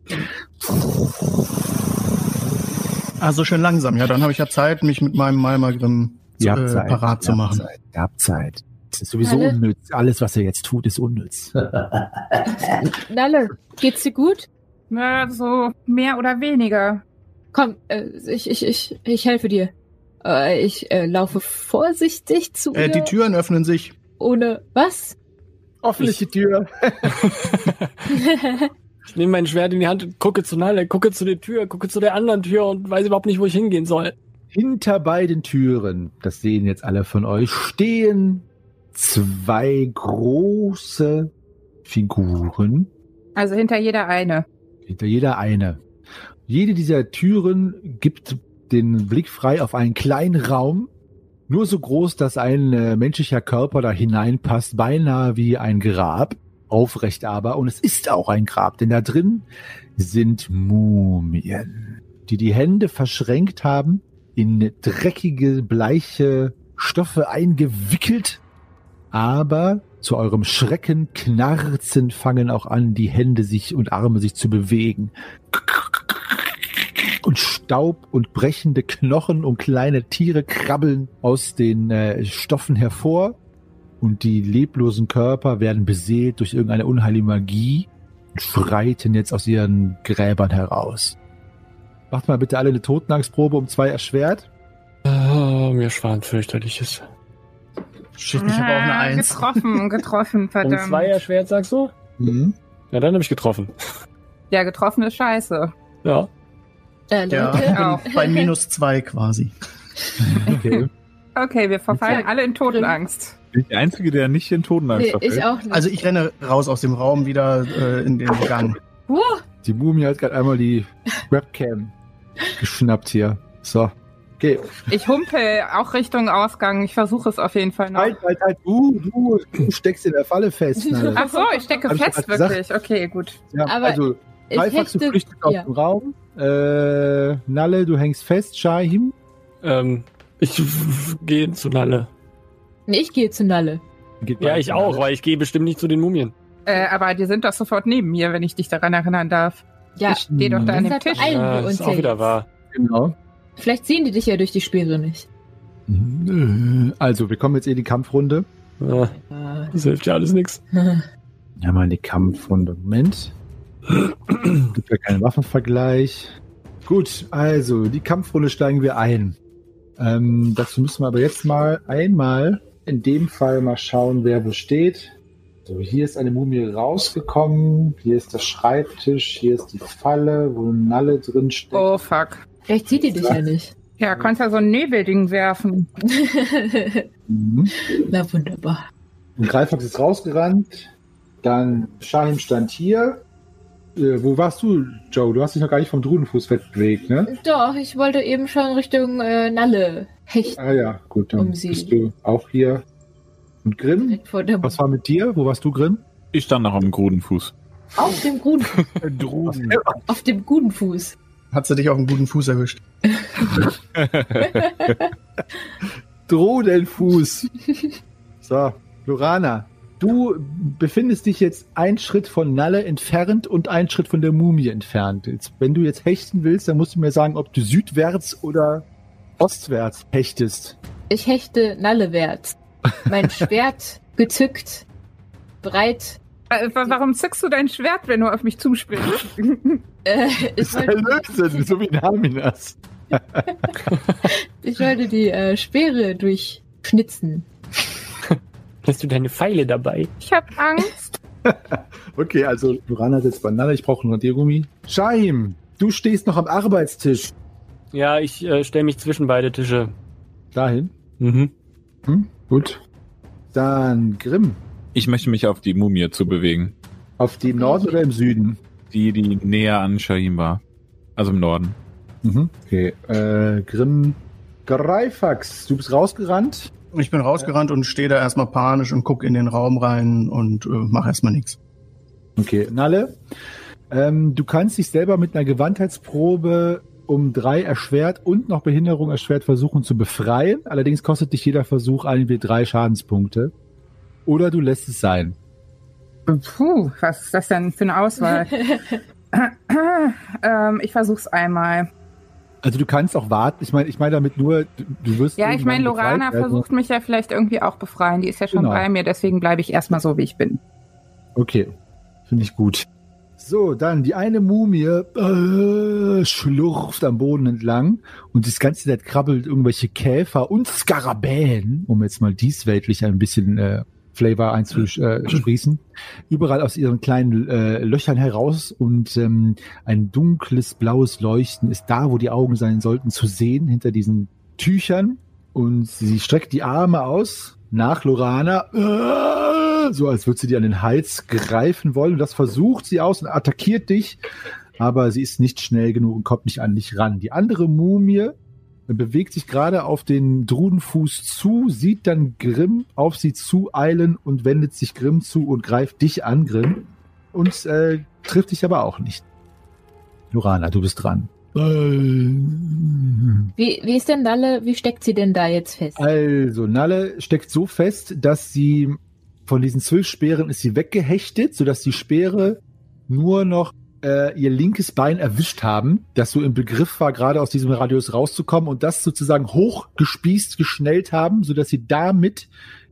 Also schön langsam. Ja, dann habe ich ja Zeit, mich mit meinem Malmagrim äh, Zeit, parat zu machen. Zeit, ihr habt Zeit. Es ist sowieso Alle? unnütz. Alles, was er jetzt tut, ist unnütz. Nalle, geht's dir gut? Na, so mehr oder weniger. Komm, äh, ich, ich, ich, ich helfe dir. Äh, ich äh, laufe vorsichtig zu Äh, ihr, die Türen öffnen sich. ohne was? Offenliche Tür. Ich nehme mein Schwert in die Hand und gucke zu Nalle, gucke zu der Tür, gucke zu der anderen Tür und weiß überhaupt nicht, wo ich hingehen soll. Hinter beiden Türen, das sehen jetzt alle von euch, stehen zwei große Figuren. Also hinter jeder eine. Hinter jeder eine. Jede dieser Türen gibt den Blick frei auf einen kleinen Raum, nur so groß, dass ein äh, menschlicher Körper da hineinpasst, beinahe wie ein Grab, aufrecht aber. Und es ist auch ein Grab, denn da drin sind Mumien, die die Hände verschränkt haben, in dreckige, bleiche Stoffe eingewickelt, aber zu eurem Schrecken knarzen fangen auch an, die Hände sich und Arme sich zu bewegen. Und Staub und brechende Knochen und kleine Tiere krabbeln aus den äh, Stoffen hervor. Und die leblosen Körper werden beseelt durch irgendeine unheilige Magie und schreiten jetzt aus ihren Gräbern heraus. Macht mal bitte alle eine Totenangstprobe um zwei erschwert. Oh, mir schwan fürchterliches. Shit, ich habe auch eine Ah, Eins. Getroffen, getroffen, Um verdammt. zwei erschwert, sagst du? Ja, dann habe ich getroffen. ja, getroffen ist scheiße. Ja. Äh, Ja, ich bin bei minus zwei quasi. Okay. Okay, wir verfallen Ja. alle in Totenangst. Bin ich der Einzige, der nicht in Totenangst nee, ich verfällt? auch nicht. Also ich renne raus aus dem Raum wieder äh, in den Gang. Die Mumie hat gerade einmal die Webcam geschnappt hier. So. Okay. Ich humpel auch Richtung Ausgang. Ich versuche es auf jeden Fall noch. Halt, halt, halt. Du, du, du steckst in der Falle fest. Ach so, ich stecke Hab ich fest, wirklich. Okay, gut. Ja, Aber also, ich Greifax, du flüchtest aus ja. dem Raum. Äh, Nalle, du hängst fest. Shahim. Ähm, ich gehe zu Nalle. nee, ich gehe zu Nalle. Geht Ja, ich auch, weil ich gehe bestimmt nicht zu den Mumien. Äh, aber die sind doch sofort neben mir, wenn ich dich daran erinnern darf. Ja, Ich stehe doch da an dem Tisch. beeilen Ja, das ist auch wieder wahr. Genau. Vielleicht sehen die dich ja durch die Speere nicht. Also, wir kommen jetzt in die Kampfrunde. Ja, das hilft ja alles nix. Ja, mal in die Kampfrunde. Moment. Gibt ja keinen Waffenvergleich. Gut, also die Kampfrunde steigen wir ein. Ähm, dazu müssen wir aber jetzt mal einmal in dem Fall mal schauen, wer wo steht. So, hier ist eine Mumie rausgekommen. Hier ist der Schreibtisch. Hier ist die Falle, wo Nalle drin steckt. Oh, fuck. Vielleicht sieht die dich ja nicht. Ja, kannst ja so ein Nebelding werfen. Mhm. Na wunderbar. Und Greifax ist rausgerannt. Dann Shahim stand hier. Äh, wo warst du, Joe? Du hast dich noch gar nicht vom Drudenfuß wegbewegt, ne? Doch, ich wollte eben schon Richtung äh, Nalle hechten. Ah ja, gut, dann Um sie. bist du auch hier. Und Grimm? Was war mit dir? Wo warst du, Grimm? Ich stand noch am Grudenfuß. auf dem guten, Druden. auf dem guten Fuß. Hat sie dich auf einen guten Fuß erwischt? Drudenfuß. so, Lorana. Du befindest dich jetzt einen Schritt von Nalle entfernt und einen Schritt von der Mumie entfernt. Jetzt, wenn du jetzt hechten willst, dann musst du mir sagen, ob du südwärts oder ostwärts hechtest. Ich hechte Nallewärts. Mein Schwert gezückt, breit. Wa- Warum zückst du dein Schwert, wenn du auf mich zuspielst? Äh, ich, ist wollte, Lösen, so wie Naminas. ich wollte die äh, Speere durchschnitzen. Hast du deine Pfeile dabei? Ich hab Angst. Okay, also Lorana sitzt bei Nalle, ich brauche nur Radiergummi. Shaim, du stehst noch am Arbeitstisch. Ja, ich äh, stelle mich zwischen beide Tische. Dahin. Mhm. Hm, gut. Dann Grimm. Ich möchte mich auf die Mumie zu bewegen. Auf dem Norden oder im Süden? Die, die näher an Shahim war. Also im Norden. Mhm. Okay, äh, Grimm. Greifax, du bist rausgerannt. Ich bin rausgerannt und stehe da erstmal panisch und guck in den Raum rein und äh, mache erstmal nichts. Okay, Nalle. Ähm, du kannst dich selber mit einer Gewandheitsprobe um drei erschwert und noch Behinderung erschwert versuchen zu befreien. Allerdings kostet dich jeder Versuch irgendwie drei Schadenspunkte. Oder du lässt es sein. Puh, was ist das denn für eine Auswahl? ähm, ich versuch's einmal. Also du kannst auch warten. Ich meine, ich meine damit nur, du, du wirst. Ja, ich meine, Lorana versucht mich ja vielleicht irgendwie auch befreien. Die ist ja schon Genau. bei mir, deswegen bleibe ich erstmal so, wie ich bin. Okay, finde ich gut. So, dann die eine Mumie äh, schlurft am Boden entlang und das ganze Zeit krabbelt irgendwelche Käfer und Skarabäen, um jetzt mal diesweltlich ein bisschen äh, Flavor einzusprießen, überall aus ihren kleinen äh, Löchern heraus und ähm, ein dunkles blaues Leuchten ist da, wo die Augen sein sollten, zu sehen, hinter diesen Tüchern und sie streckt die Arme aus nach Lorana, äh, so als würde sie dir an den Hals greifen wollen. Und das versucht sie aus und attackiert dich, aber sie ist nicht schnell genug und kommt nicht an dich ran. Die andere Mumie bewegt sich gerade auf den Drudenfuß zu, sieht dann Grimm auf sie zueilen und wendet sich Grimm zu und greift dich an, Grimm. Und äh, trifft dich aber auch nicht. Lorana, du bist dran. Wie, wie ist denn Nalle, wie steckt sie denn da jetzt fest? Also, Nalle steckt so fest, dass sie von diesen zwölf Speeren ist sie weggehechtet, sodass die Speere nur noch äh, ihr linkes Bein erwischt haben, das so im Begriff war, gerade aus diesem Radius rauszukommen und das sozusagen hochgespießt, geschnellt haben, sodass sie damit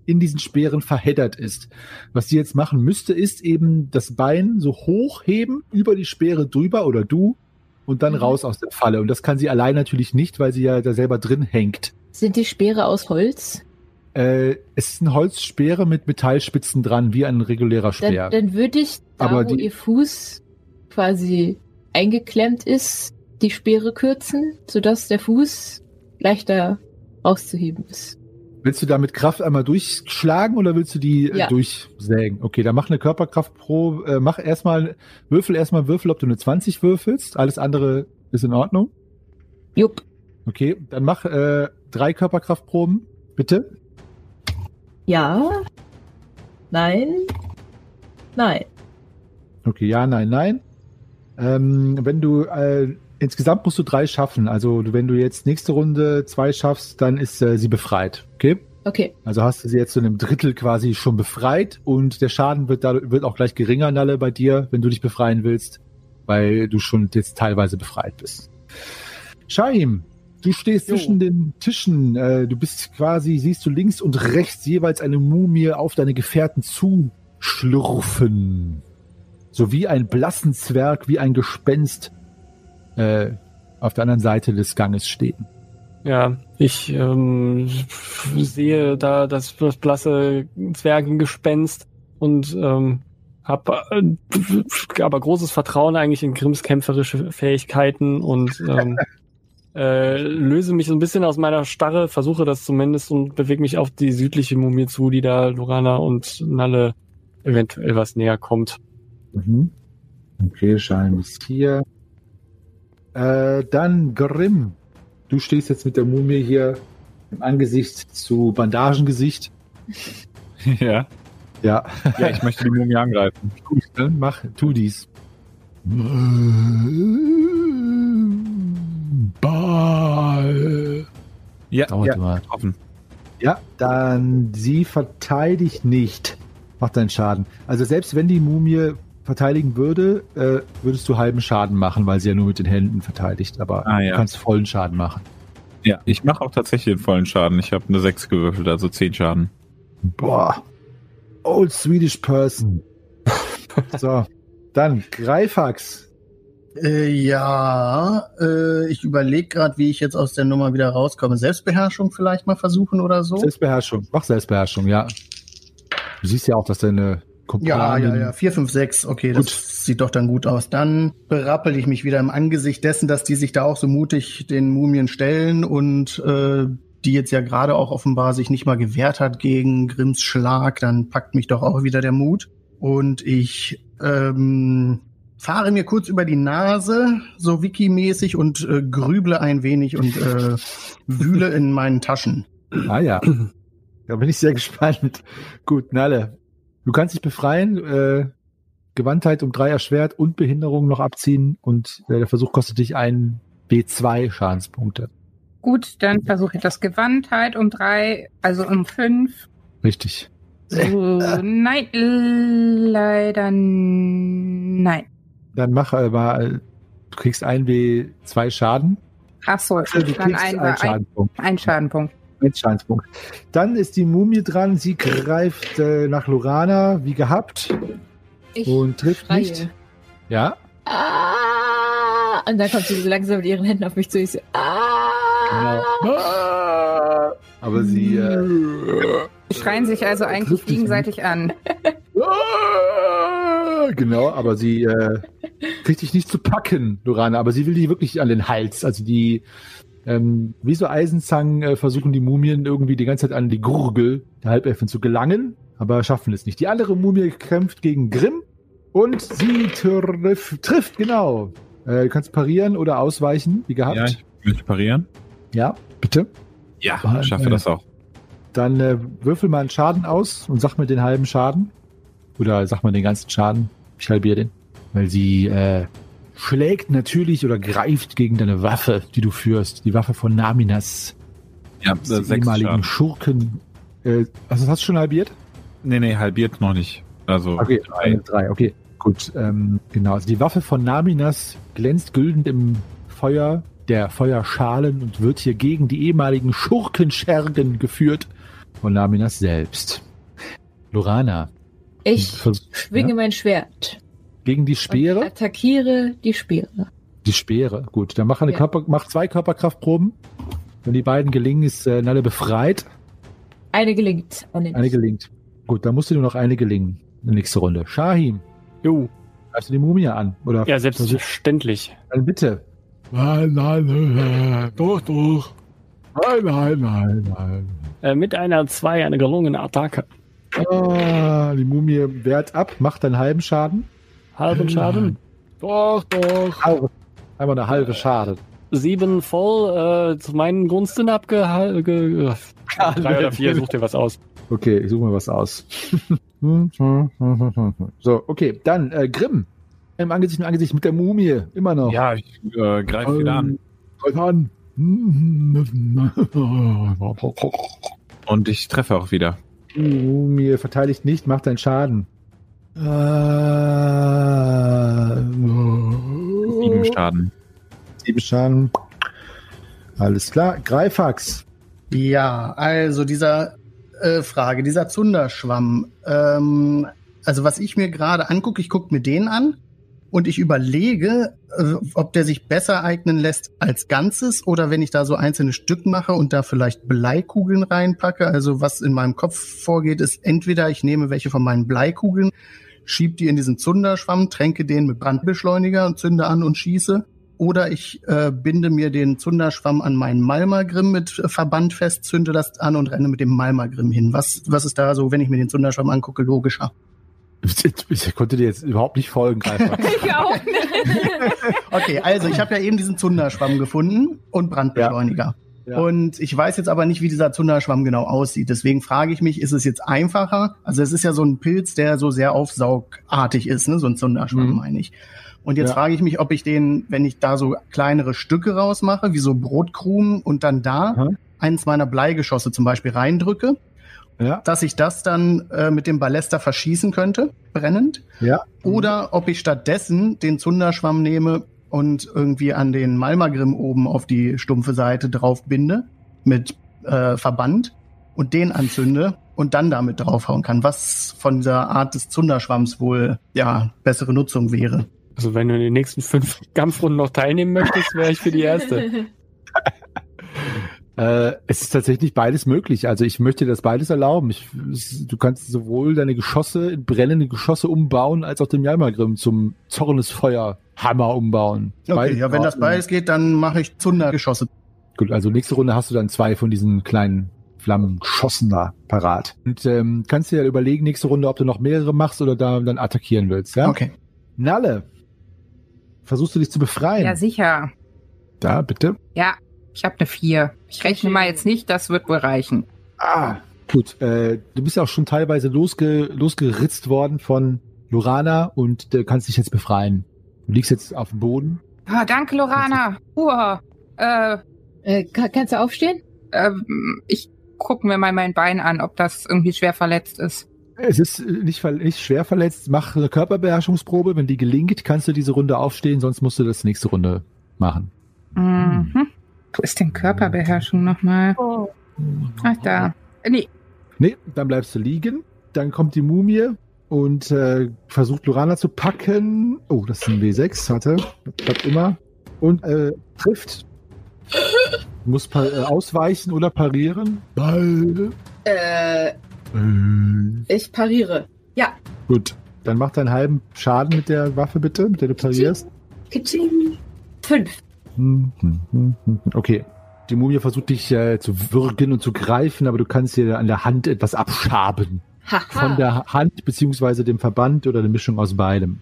in diesen Speeren verheddert ist. Was sie jetzt machen müsste, ist eben das Bein so hochheben, über die Speere drüber oder du und dann Mhm. raus aus der Falle. Und das kann sie allein natürlich nicht, weil sie ja da selber drin hängt. Sind die Speere aus Holz? Äh, es ist eine Holzspeere mit Metallspitzen dran, wie ein regulärer Dann, Speer. dann würde ich, da Aber wo die- ihr Fuß quasi eingeklemmt ist, die Speere kürzen, sodass der Fuß leichter auszuheben ist. Willst du da mit Kraft einmal durchschlagen oder willst du die äh, Ja. durchsägen? Okay, dann mach eine Körperkraft pro, äh, mach erstmal, würfel erstmal Würfel, ob du eine 20 würfelst. Alles andere ist in Ordnung. Jupp. Okay, dann mach äh, drei Körperkraftproben, bitte. Ja. Nein. Nein. Okay, ja, nein, nein. Ähm, wenn du äh, insgesamt musst du drei schaffen. Also du- wenn du jetzt nächste Runde zwei schaffst, dann ist äh, sie befreit. Okay? Okay. Also hast du sie jetzt zu einem Drittel quasi schon befreit und der Schaden wird, da, wird auch gleich geringer, Nalle, bei dir, wenn du dich befreien willst, weil du schon jetzt teilweise befreit bist. Shaim, du stehst Jo. zwischen den Tischen, äh, du bist quasi, siehst du links und rechts jeweils eine Mumie auf deine Gefährten zuschlurfen. So wie ein blassen Zwerg, wie ein Gespenst äh, auf der anderen Seite des Ganges stehen. Ja, ich ähm, sehe da das, das blasse Zwergengespenst und ähm, habe äh, aber großes Vertrauen eigentlich in Grimms kämpferische Fähigkeiten und ähm, äh, löse mich so ein bisschen aus meiner Starre, versuche das zumindest und bewege mich auf die südliche Mumie zu, die da Lorana und Nalle eventuell was näher kommt. Mhm. Okay, Schein ist hier. Äh, dann Grimm. Du stehst jetzt mit der Mumie hier im Angesicht zu Bandagengesicht. ja. Ja. Ja, ich möchte die Mumie angreifen. Gut, dann mach, tu dies. Ball. Ja, Dauert ja, mal. offen. Ja, dann sie verteidigt nicht. Macht deinen Schaden. Also selbst wenn die Mumie verteidigen würde, äh, würdest du halben Schaden machen, weil sie ja nur mit den Händen verteidigt. Aber Ah, ja. du kannst vollen Schaden machen. Ja, ich mache auch tatsächlich den vollen Schaden. Ich habe eine 6 gewürfelt, also 10 Schaden. Boah. Old Swedish Person. so, dann Greifax. Äh, ja, äh, ich überlege gerade, wie ich jetzt aus der Nummer wieder rauskomme. Selbstbeherrschung vielleicht mal versuchen oder so? Selbstbeherrschung. Mach Selbstbeherrschung, ja. Du siehst ja auch, dass deine Ja, Kumpanen... ja, ja. 4, 5, 6. Okay, das Gut. sieht doch dann gut aus. Dann berappel ich mich wieder im Angesicht dessen, dass die sich da auch so mutig den Mumien stellen und äh, die jetzt ja gerade auch offenbar sich nicht mal gewehrt hat gegen Grimms Schlag. Dann packt mich doch auch wieder der Mut. Und ich ähm, fahre mir kurz über die Nase, so Wiki-mäßig, und äh, grüble ein wenig und äh, wühle in meinen Taschen. Ah ja. Da bin ich sehr gespannt. Gut, Nalle. Du kannst dich befreien, äh, Gewandtheit um drei erschwert und Behinderung noch abziehen und äh, der Versuch kostet dich einen B2 Schadenspunkte. Gut, dann versuche ich das Gewandtheit um drei, also um fünf. Richtig. So, nein, leider nein. Dann mach äh, mal, du kriegst ein W2 Schaden. Ach so, Also du dann kriegst ein, einen ein, Schadenspunkt. ein Schadenpunkt. Ein Schadenspunkt. Dann ist die Mumie dran. Sie greift äh, nach Lorana, wie gehabt, Ich und trifft schreie. nicht. Ja, Ah! Und dann kommt sie so langsam mit ihren Händen auf mich zu. Ich so, ah! Genau. aber sie äh, schreien sich also eigentlich trifft dich gegenseitig an. Ah, Genau, aber sie äh, kriegt dich nicht zu packen, Lorana, aber sie will die wirklich an den Hals. Also die, ähm, wie so Eisenzangen äh, versuchen die Mumien irgendwie die ganze Zeit an die Gurgel der Halbelfen zu gelangen, aber schaffen es nicht. Die andere Mumie kämpft gegen Grimm und sie triff, trifft, genau. Äh, du kannst parieren oder ausweichen, wie gehabt. Ja, ich möchte parieren. ja bitte. Ja, ich schaffe äh, das auch. Dann äh, würfel mal einen Schaden aus und sag mir den halben Schaden. Oder sag mal den ganzen Schaden. Ich halbiere den. Weil sie äh, schlägt natürlich oder greift gegen deine Waffe, die du führst. Die Waffe von Naminas, Ja, des äh, ehemaligen Schaden. Schurken. Äh, also hast du schon halbiert? Nee, nee, halbiert noch nicht. Also Okay, drei. eine drei, okay. Gut, ähm, genau. Also die Waffe von Naminas glänzt güldend im Feuer der Feuerschalen und wird hier gegen die ehemaligen Schurkenschergen geführt von Naminas selbst. Lorana, Ich schwinge ja, mein Schwert. Gegen die Und Speere? attackiere die Speere. Die Speere, gut. Dann mach, eine Ja. Körper, mach zwei Körperkraftproben. Wenn die beiden gelingen, ist äh, Nalle befreit. Eine gelingt. Eine, Eine gelingt. Gut, dann musst du nur noch eine gelingen. In der nächste Runde. Shahim, Jo, greifst du die Mumie an? Oder ja, selbstverständlich. Dann bitte. Nein, nein, nein, doch, doch. Nein, nein, nein, nein. Äh, mit einer 2 eine gelungene Attacke. Ah, die Mumie wehrt ab, macht einen halben Schaden. Halben Schaden. Doch, doch. Halbe, einmal eine halbe Schaden. Sieben voll äh, zu meinen Gunsten abgehalten. Ge drei oder vier, such dir was aus. Okay, ich suche mir was aus. so, okay, dann äh, Grimm. Im Angesicht, im Angesicht mit der Mumie, immer noch. Ja, ich äh, greife wieder an. Greif an. Und ich treffe auch wieder. Die Mumie verteidigt nicht, macht einen Schaden. Sieben Sieben Schaden. Sieben Schaden. Alles klar. Greifax. Ja, also dieser äh, Frage, dieser Zunderschwamm, ähm, also was ich mir gerade angucke, ich gucke mir den an und ich überlege, äh, ob der sich besser eignen lässt als Ganzes oder wenn ich da so einzelne Stück mache und da vielleicht Bleikugeln reinpacke. Also was in meinem Kopf vorgeht, ist entweder ich nehme welche von meinen Bleikugeln, schieb die in diesen Zunderschwamm, tränke den mit Brandbeschleuniger und zünde an und schieße. Oder ich äh, binde mir den Zunderschwamm an meinen Malmagrim mit äh, Verband fest, zünde das an und renne mit dem Malmagrim hin. Was, was ist da so, wenn ich mir den Zunderschwamm angucke, logischer? Ich konnte dir jetzt überhaupt nicht folgen, Greifer. Ich auch nicht. Okay, also ich habe ja eben diesen Zunderschwamm gefunden und Brandbeschleuniger. Ja. Und ich weiß jetzt aber nicht, wie dieser Zunderschwamm genau aussieht. Deswegen frage ich mich, ist es jetzt einfacher? Also es ist ja so ein Pilz, der so sehr aufsaugartig ist, ne? so ein Zunderschwamm Mhm. meine ich. Und jetzt Ja. frage ich mich, ob ich den, wenn ich da so kleinere Stücke rausmache, wie so Brotkrumen und dann da Aha. eins meiner Bleigeschosse zum Beispiel reindrücke, Ja, dass ich das dann äh, mit dem Ballester verschießen könnte, brennend. ja. Oder ob ich stattdessen den Zunderschwamm nehme und irgendwie an den Malmagrim oben auf die stumpfe Seite drauf binde mit äh, Verband und den anzünde und dann damit draufhauen kann. Was von dieser Art des Zunderschwamms wohl ja bessere Nutzung wäre. Also wenn du in den nächsten fünf Kampfrunden noch teilnehmen möchtest, wäre ich für die erste. Äh, es ist tatsächlich beides möglich. Also ich möchte das beides erlauben. Ich, du kannst sowohl deine Geschosse in brennende Geschosse umbauen, als auch den Jalmagrim zum Zornesfeuerhammer umbauen. Okay, Beides ja, wenn das beides geht, dann mache ich Zundergeschosse. Gut, also nächste Runde hast du dann zwei von diesen kleinen Flammengeschossen da parat. Und ähm, kannst dir ja überlegen, nächste Runde, ob du noch mehrere machst oder da dann attackieren willst. Ja? Okay. Nalle, versuchst du dich zu befreien? Ja, sicher. da, bitte. Ja, ich habe eine 4. Ich rechne mal jetzt nicht, das wird wohl reichen. Ah, gut. Äh, du bist ja auch schon teilweise losge losgeritzt worden von Lorana und äh, kannst dich jetzt befreien. Du liegst jetzt auf dem Boden. Ah, danke, Lorana. Uah. Äh, Äh, kann, kannst du aufstehen? ähm, ich gucke mir mal mein Bein an, ob das irgendwie schwer verletzt ist. Es ist äh, nicht, nicht schwer verletzt. Mach eine Körperbeherrschungsprobe. Wenn die gelingt, kannst du diese Runde aufstehen, sonst musst du das nächste Runde machen. Mhm. Wo ist denn Körperbeherrschung nochmal? Ach, da. Äh, Nee, Nee, dann bleibst du liegen. Dann kommt die Mumie und äh, versucht Lorana zu packen. Oh, das ist ein W6, warte. Das klappt immer. Und äh, trifft. Muss äh, ausweichen oder parieren. Ball. Äh, Äh, ich pariere. Ja. gut. Dann mach deinen halben Schaden mit der Waffe bitte, mit der du parierst. Kitsching. Fünf. Okay. Die Mumie versucht dich äh, zu würgen und zu greifen, aber du kannst dir an der Hand etwas abschaben. Haha. Von der Hand beziehungsweise dem Verband oder eine Mischung aus beidem.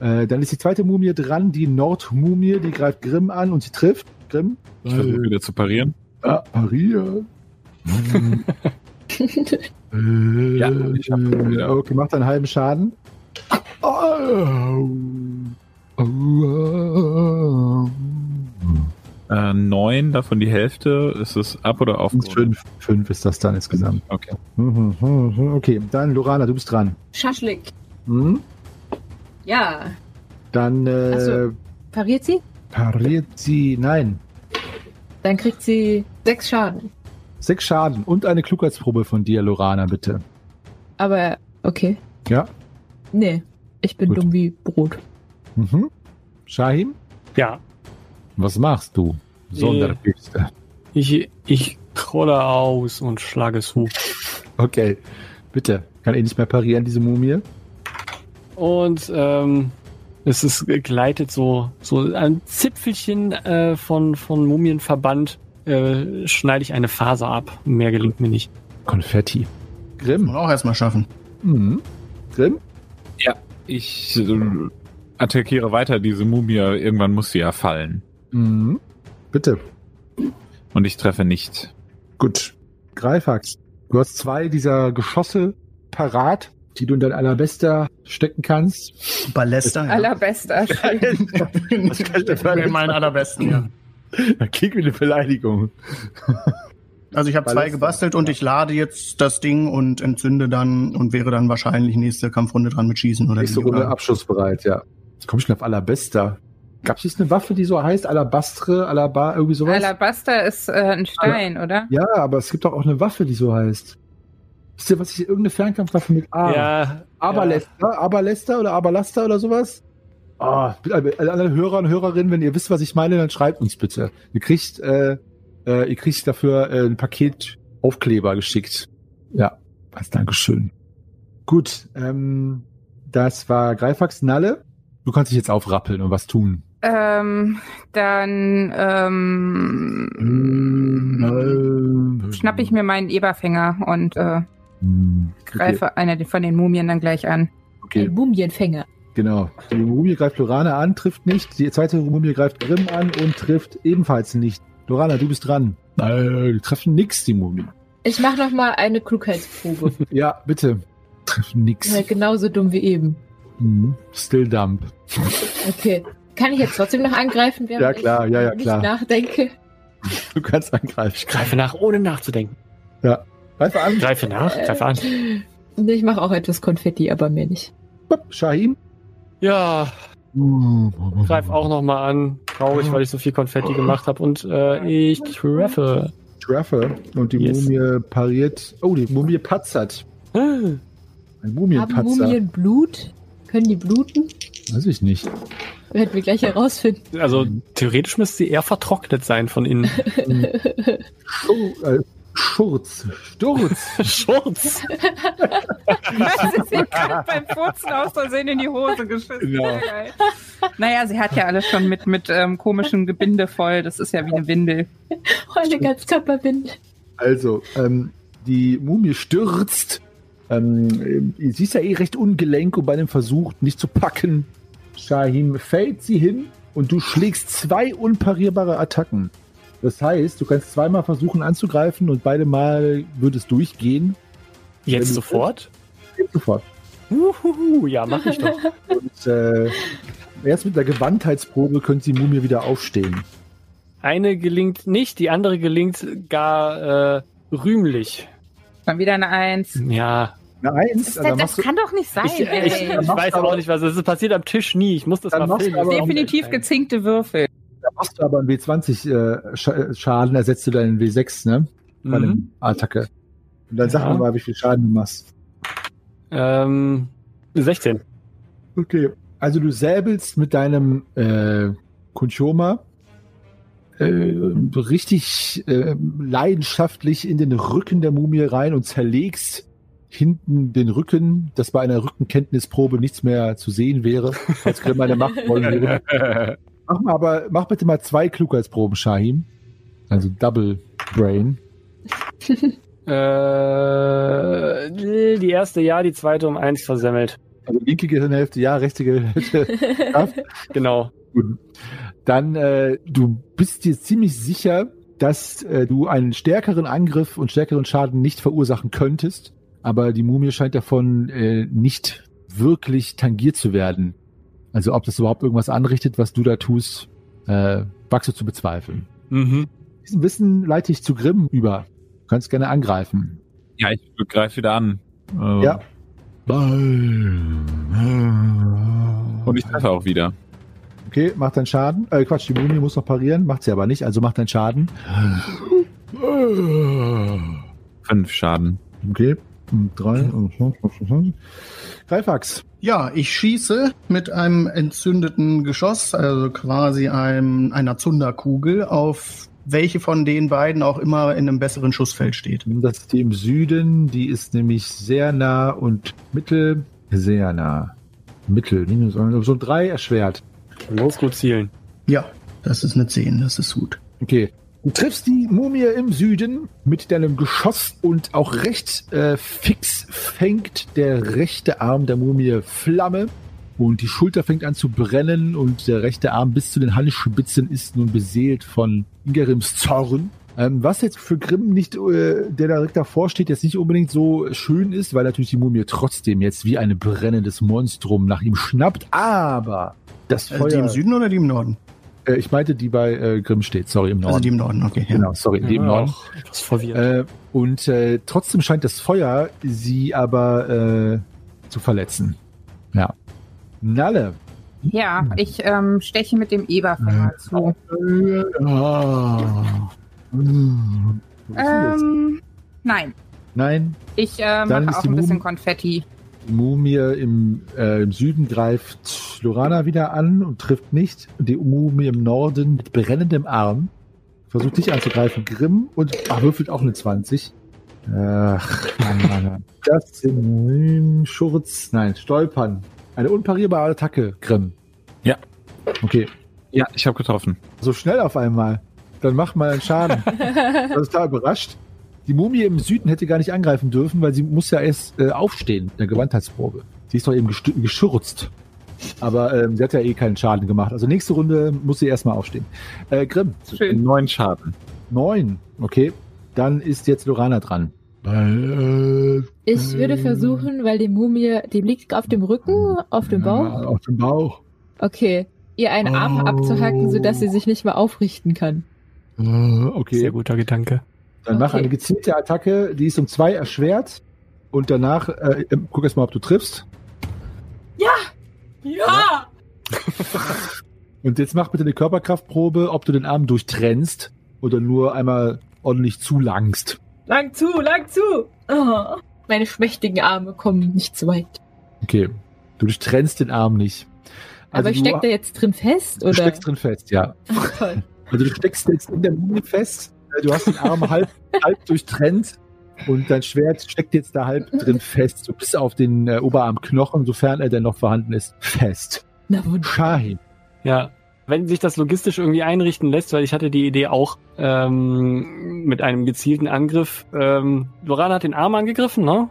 Äh, dann ist die zweite Mumie dran, die Nordmumie, die greift Grimm an und sie trifft. Grimm. Ich versuche wieder zu parieren. Ah, parier. Hm. äh, Ja, ich hab wieder. okay, macht einen halben Schaden. Au. Au. Äh, neun, davon die Hälfte. Ist es ab oder auf? Fünf, fünf ist das dann insgesamt. Okay. Okay, dann Lorana, du bist dran. Schaschlik. Hm? Ja. Dann äh, so. Pariert sie? pariert sie. Nein. Dann kriegt sie sechs Schaden. Sechs Schaden und eine Klugheitsprobe von dir, Lorana, bitte. Aber, okay. Ja. Nee. Ich bin Gut. dumm wie Brot. Mhm. Shahim, Ja, was machst du? Sonderküste. ich, ich trolle aus und schlage zu. Okay, bitte. Kann eh nicht mehr parieren, diese Mumie. Und ähm, es ist gleitet so, so ein Zipfelchen äh, von, von Mumienverband, äh, schneide ich eine Faser ab. Mehr gelingt mir nicht. Konfetti. Muss Grimm. man auch erstmal schaffen. Mhm. Grimm? Ich äh, attackiere weiter diese Mumie. Irgendwann muss sie ja fallen. Mhm. Bitte. Und ich treffe nicht. Gut. Greifax. Du hast zwei dieser Geschosse parat, die du in dein Allerbester stecken kannst. Ballester. Ja. Allerbester. Schön. Das könnte meinen allerbesten, ja. Da klingt wie eine Beleidigung. Also ich habe zwei gebastelt und ich lade jetzt das Ding und entzünde dann und wäre dann wahrscheinlich nächste Kampfrunde dran mit Schießen oder Nächste Runde abschussbereit, ja. Jetzt komme ich schon auf Allerbester. Gab es nicht eine Waffe, die so heißt? Alabastre, Alaba, irgendwie sowas? Alabaster ist äh, ein Stein, oder? ja, aber es gibt doch auch eine Waffe, die so heißt. Wisst ihr, was ich irgendeine Fernkampfwaffe mit A? Ja, Aberlester, Aberlester oder Aberlaster oder sowas? Ah, alle alle Hörer und Hörerinnen, wenn ihr wisst, was ich meine, dann schreibt uns bitte. Ihr kriegt, äh, äh, ihr kriegt dafür äh, ein Paket Aufkleber geschickt. Ja, was Dankeschön. Gut, ähm, das war Greifax Nalle. Du kannst dich jetzt aufrappeln und was tun. Ähm, dann ähm, schnapp ich mir meinen Eberfänger und äh, greife eine von den Mumien dann gleich an. Okay, Ein Mumienfänger. genau. Die Mumie greift Lorana an, trifft nicht. Die zweite Mumie greift Grimm an und trifft ebenfalls nicht. Lorana, du bist dran. Äh, die treffen nix, die Mumie. Ich mache noch mal eine Klugheitsprobe. Ja, bitte. Treffen nix. Ja, genauso dumm wie eben. Mhm. Still dump. Okay. Kann ich jetzt trotzdem noch angreifen, während Ja, klar, ich ja, ja, nicht klar. nachdenke? Du kannst angreifen. Ich greife nach, ohne nachzudenken. Greife an. Greife nach, greife an. Ich mache auch etwas Konfetti, aber mehr nicht. Shahim. Ja, greif auch nochmal an. Traurig, weil ich so viel Konfetti gemacht habe. Und äh, ich treffe. Treffer. Und die Yes. Mumie pariert. Oh, die Mumie patzert. Ein Haben Mumienpatzer. Mumien Blut? Können die bluten? Weiß ich nicht. Werden wir gleich herausfinden. Also theoretisch müsste sie eher vertrocknet sein von innen. Schur, äh, Schurz. Sturz. Schurz. Das ist ihr gerade beim Furzen aus Versehen in die Hose geschissen. Genau. Geil. Naja, sie hat ja alles schon mit, mit ähm, komischem Gebinde voll. Das ist ja wie eine Windel. Eine Ganzkörperbinde. Also, ähm, die Mumie stürzt. Ähm, äh, sie ist ja eh recht ungelenk und bei dem Versuch, nicht zu packen, Shahim fällt sie hin und du schlägst zwei unparierbare Attacken. Das heißt, du kannst zweimal versuchen anzugreifen und beide Mal wird es durchgehen. Jetzt sofort? Geht sofort. Uhuhu, ja, mach ich doch. Und äh, erst mit der Gewandtheitsprobe könnte die Mumie wieder aufstehen. Eine gelingt nicht, die andere gelingt gar äh, rühmlich. Dann wieder eine Eins. Ja, Eine Eins, Das, also das, du, kann doch nicht sein. ich, ich, ey. ich weiß aber- auch nicht, was. Es passiert am Tisch nie. Ich muss das Dann mal filmen. Definitiv gezinkte Würfel. da machst du aber einen W20 äh, Sch Schaden, ersetzt du deinen W6, ne? Bei Mhm. einem Attacke. Und dann sag Ja. mir mal, wie viel Schaden du machst. Ähm, 16. Okay. Also du säbelst mit deinem äh, Kunchoma äh, richtig äh, leidenschaftlich in den Rücken der Mumie rein und zerlegst hinten den Rücken, dass bei einer Rückenkenntnisprobe nichts mehr zu sehen wäre, falls Grimm eine Macht wollen würde. Mach mal aber, mach bitte mal zwei Klugheitsproben, Shahim. Also Double Brain. Äh, die erste ja, die zweite um eins versemmelt. Also linke Gehirnhälfte ja, rechte Gehirnhälfte. Genau. Gut. Dann, äh, du bist dir ziemlich sicher, dass äh, du einen stärkeren Angriff und stärkeren Schaden nicht verursachen könntest, aber die Mumie scheint davon äh, nicht wirklich tangiert zu werden. Also ob das überhaupt irgendwas anrichtet, was du da tust, äh, wagst du zu bezweifeln. Mhm. Diesen Wissen leite ich zu Grimm über. Du kannst gerne angreifen. Ja, ich greife wieder an. Äh, Ja. Und ich treffe auch wieder. Okay, macht deinen Schaden. Äh, Quatsch, die Mumie muss noch parieren, macht sie aber nicht, also macht deinen Schaden. Fünf Schaden. Okay. Und Drei. Greifax. Ja, ich schieße mit einem entzündeten Geschoss, also quasi einem, einer Zunderkugel, auf welche von den beiden auch immer in einem besseren Schussfeld steht. Das ist die im Süden, die ist nämlich sehr nah und mittel, sehr nah. Mittel, minus, so drei erschwert. Los, gut zielen. Ja, das ist eine 10, das ist gut. Okay. Du triffst die Mumie im Süden mit deinem Geschoss und auch recht äh, fix fängt der rechte Arm der Mumie Flamme und die Schulter fängt an zu brennen und der rechte Arm bis zu den Handspitzen ist nun beseelt von Ingerims Zorn. Ähm, was jetzt für Grimm nicht, äh, der direkt davor steht, jetzt nicht unbedingt so schön ist, weil natürlich die Mumie trotzdem jetzt wie ein brennendes Monstrum nach ihm schnappt, aber das Feuer... Also die im Süden oder die im Norden? Äh, ich meinte, die bei äh, Grimm steht, sorry, im Norden. Also die im Norden, okay. Ja. Genau, sorry, die im Norden. etwas verwirrt. Äh, und äh, trotzdem scheint das Feuer sie aber äh, zu verletzen. Ja. Nalle. Ja, ich ähm, steche mit dem Eberfänger zu. Ah. Hm. Ähm, nein. Nein, Ich äh, mache auch ein bisschen Konfetti. Die Mumie im, äh, im Süden greift Lorana wieder an und trifft nicht. Und die Mumie im Norden mit brennendem Arm versucht dich anzugreifen. Grimm und ach, würfelt auch eine 20. Ach, Mann, Mann, Mann. Das sind Schurz, nein, Stolpern. Eine unparierbare Attacke, Grimm. Ja. Okay, Ja, ich habe getroffen. so schnell auf einmal. Dann mach mal einen Schaden. Das ist total überrascht. Die Mumie im Süden hätte gar nicht angreifen dürfen, weil sie muss ja erst äh, aufstehen in der Gewandheitsprobe. Sie ist doch eben geschürzt. Aber ähm, sie hat ja eh keinen Schaden gemacht. Also nächste Runde muss sie erstmal aufstehen. Äh, Grimm, Schön. Neun Schaden. neun. Okay, dann ist jetzt Lorana dran. Ich würde versuchen, weil die Mumie, die liegt auf dem Rücken, auf dem Ja, Bauch. Auf dem Bauch. Okay. Ihr einen Arm Oh. abzuhacken, sodass sie sich nicht mehr aufrichten kann. Äh, okay. Sehr guter Gedanke. Dann mach Okay. eine gezielte Attacke, die ist um zwei erschwert. Und danach, äh, guck erst mal, ob du triffst. Ja! Und jetzt mach bitte eine Körperkraftprobe, ob du den Arm durchtrennst oder nur einmal ordentlich zulangst. Lang zu, lang zu! Oh, meine schmächtigen Arme kommen nicht zu weit. Okay. Du durchtrennst den Arm nicht. Aber ich du, steck da jetzt drin fest, du oder? steckst drin fest, ja. Ach, toll. Also du steckst jetzt in der Mumie fest. Äh, Du hast den Arm halb, halb durchtrennt und dein Schwert steckt jetzt da halb drin fest. So bis auf den äh, Oberarmknochen, sofern er denn noch vorhanden ist, fest. Na wunderbar. Shahin. Ja, wenn sich das logistisch irgendwie einrichten lässt, weil ich hatte die Idee auch ähm, mit einem gezielten Angriff. Ähm, Lorana hat den Arm angegriffen, ne?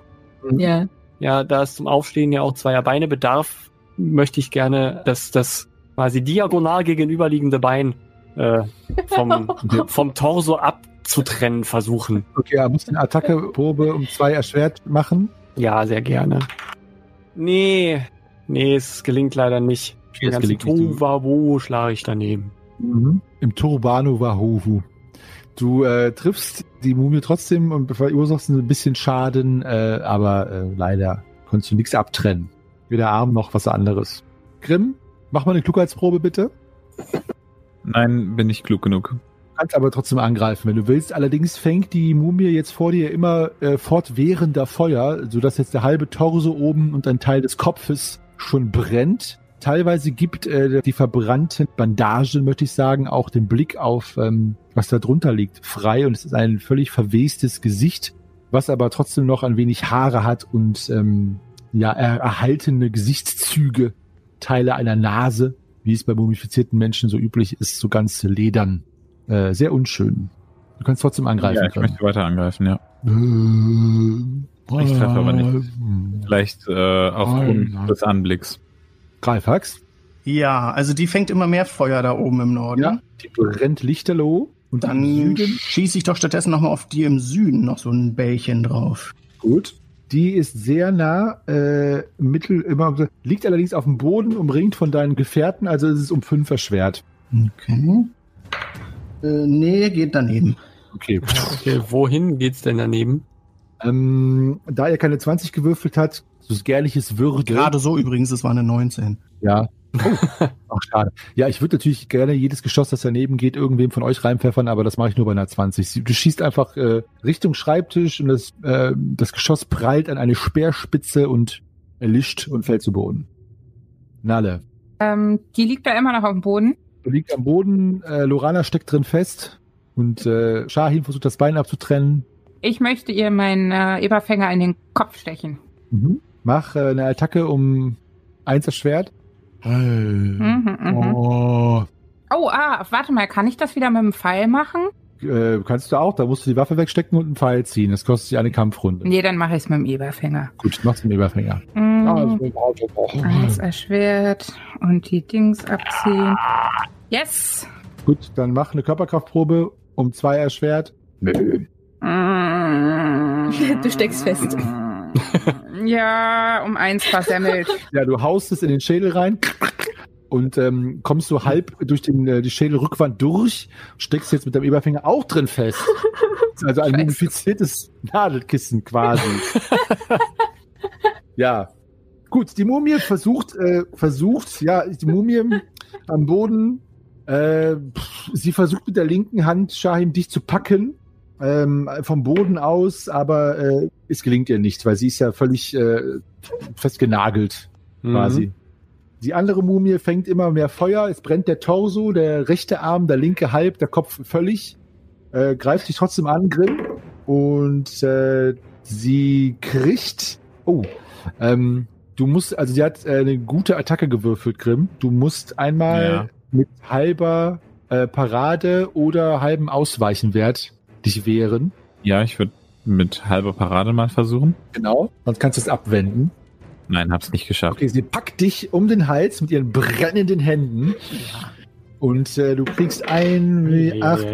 Ja. Ja, da es zum Aufstehen ja auch zweier Beine bedarf, möchte ich gerne das, das quasi diagonal gegenüberliegende Bein äh, vom, vom Torso abzutrennen versuchen. Okay, er muss eine Attackeprobe um zwei erschwert machen. Ja, sehr gerne. Nee, nee, es gelingt leider nicht. Okay, Den ganzen Tohuwabohu schlage ich daneben. Im Turbano Wahovu. Du äh, triffst die Mumie trotzdem und verursachst ein bisschen Schaden, äh, aber äh, leider konntest du nichts abtrennen. Weder Arm noch was anderes. Grimm, mach mal eine Klugheitsprobe bitte. Nein, bin ich klug genug. kannst aber trotzdem angreifen, wenn du willst. Allerdings fängt die Mumie jetzt vor dir immer äh, fortwährender Feuer, sodass jetzt der halbe Torso oben und ein Teil des Kopfes schon brennt. Teilweise gibt äh, die verbrannten Bandagen, möchte ich sagen, auch den Blick auf, ähm, was da drunter liegt, frei. Und es ist ein völlig verwestes Gesicht, was aber trotzdem noch ein wenig Haare hat und ähm, ja, er erhaltene Gesichtszüge, Teile einer Nase, wie es bei mumifizierten Menschen so üblich ist, so ganz ledern. Äh, sehr unschön. Du kannst trotzdem angreifen. Ja, ich können. möchte weiter angreifen, ja. Ich treffe aber nicht. Vielleicht äh, aufgrund des Anblicks. Greifax. Ja, also die fängt immer mehr Feuer da oben im Norden. Ja. Die brennt lichterloh. Und Dann schieße ich doch stattdessen nochmal auf die im Süden noch so ein Bällchen drauf. Gut. Die ist sehr nah, äh, mittel, immer, liegt allerdings auf dem Boden, umringt von deinen Gefährten, also ist es um fünf erschwert. Okay. Äh, nee, geht daneben. Okay. Okay, wohin geht's denn daneben? Ähm, da er keine 20 gewürfelt hat, so gärliches Würde. Gerade so übrigens, es war eine 19. Ja. Oh. Ach, schade. Ja, ich würde natürlich gerne jedes Geschoss, das daneben geht, irgendwem von euch reinpfeffern, aber das mache ich nur bei einer 20. Sie- Du schießt einfach äh, Richtung Schreibtisch und das, äh, das Geschoss prallt an eine Speerspitze und erlischt und fällt zu Boden. Nalle. Ähm, die liegt da immer noch auf dem Boden. Du liegst am Boden, äh, Lorana steckt drin fest und äh, Shahin versucht das Bein abzutrennen. Ich möchte ihr meinen äh, Eberfänger in den Kopf stechen. Mhm. Mach äh, eine Attacke um eins erschwert. Mhm, mhm. Oh. Oh, ah, warte mal, kann ich das wieder mit dem Pfeil machen? Äh, kannst du auch, da musst du die Waffe wegstecken und einen Pfeil ziehen. Das kostet dich eine Kampfrunde. Nee, dann mache ich es mit dem Eberfänger. Gut, machst du den Überfänger. Mhm. Eins erschwert und die Dings abziehen. Yes! Gut, dann mach eine Körperkraftprobe um zwei erschwert. Nö. Du steckst fest. Ja, um eins versemmelt. Ja, du haust es in den Schädel rein und ähm, kommst so halb durch den, äh, die Schädelrückwand durch, steckst jetzt mit deinem Eberfänger auch drin fest. Also ein Scheiße. mumifiziertes Nadelkissen quasi. ja. Gut, die Mumie versucht, äh, versucht, ja, die Mumie am Boden, äh, pff, sie versucht mit der linken Hand, Shahim, dich zu packen, ähm, vom Boden aus, aber äh, es gelingt ihr nicht, weil sie ist ja völlig äh, festgenagelt quasi. Die andere Mumie fängt immer mehr Feuer, es brennt der Torso, der rechte Arm, der linke halb, der Kopf völlig, äh, greift dich trotzdem an, Grimm, und äh, sie kriegt, oh, ähm, du musst, also sie hat äh, eine gute Attacke gewürfelt, Grimm. Du musst einmal Ja. mit halber äh, Parade oder halben Ausweichenwert dich wehren. Ja, ich würde mit halber Parade mal versuchen. Genau. Sonst kannst du es abwenden. Nein, hab's nicht geschafft. Okay, sie packt dich um den Hals mit ihren brennenden Händen. Und äh, du kriegst ein, wie acht,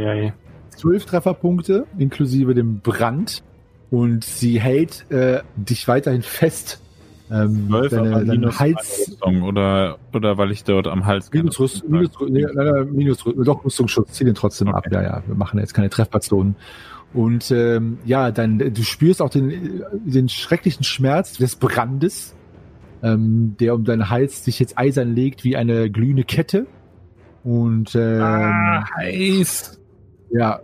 zwölf Trefferpunkte, inklusive dem Brand. Und sie hält äh, dich weiterhin fest. Ähm, deine, dein minus Hals. Rüstung oder, oder weil ich dort am Hals keine Minus, nee, nein, minus doch Rüstungsschutz, zieh den trotzdem ab. Okay. Ja, ja, wir machen jetzt keine Trefferzonen. Und ähm, ja, dann du spürst auch den, den schrecklichen Schmerz des Brandes, ähm, der um deinen Hals sich jetzt eisern legt wie eine glühende Kette. Und ähm, Ah, heiß. ja,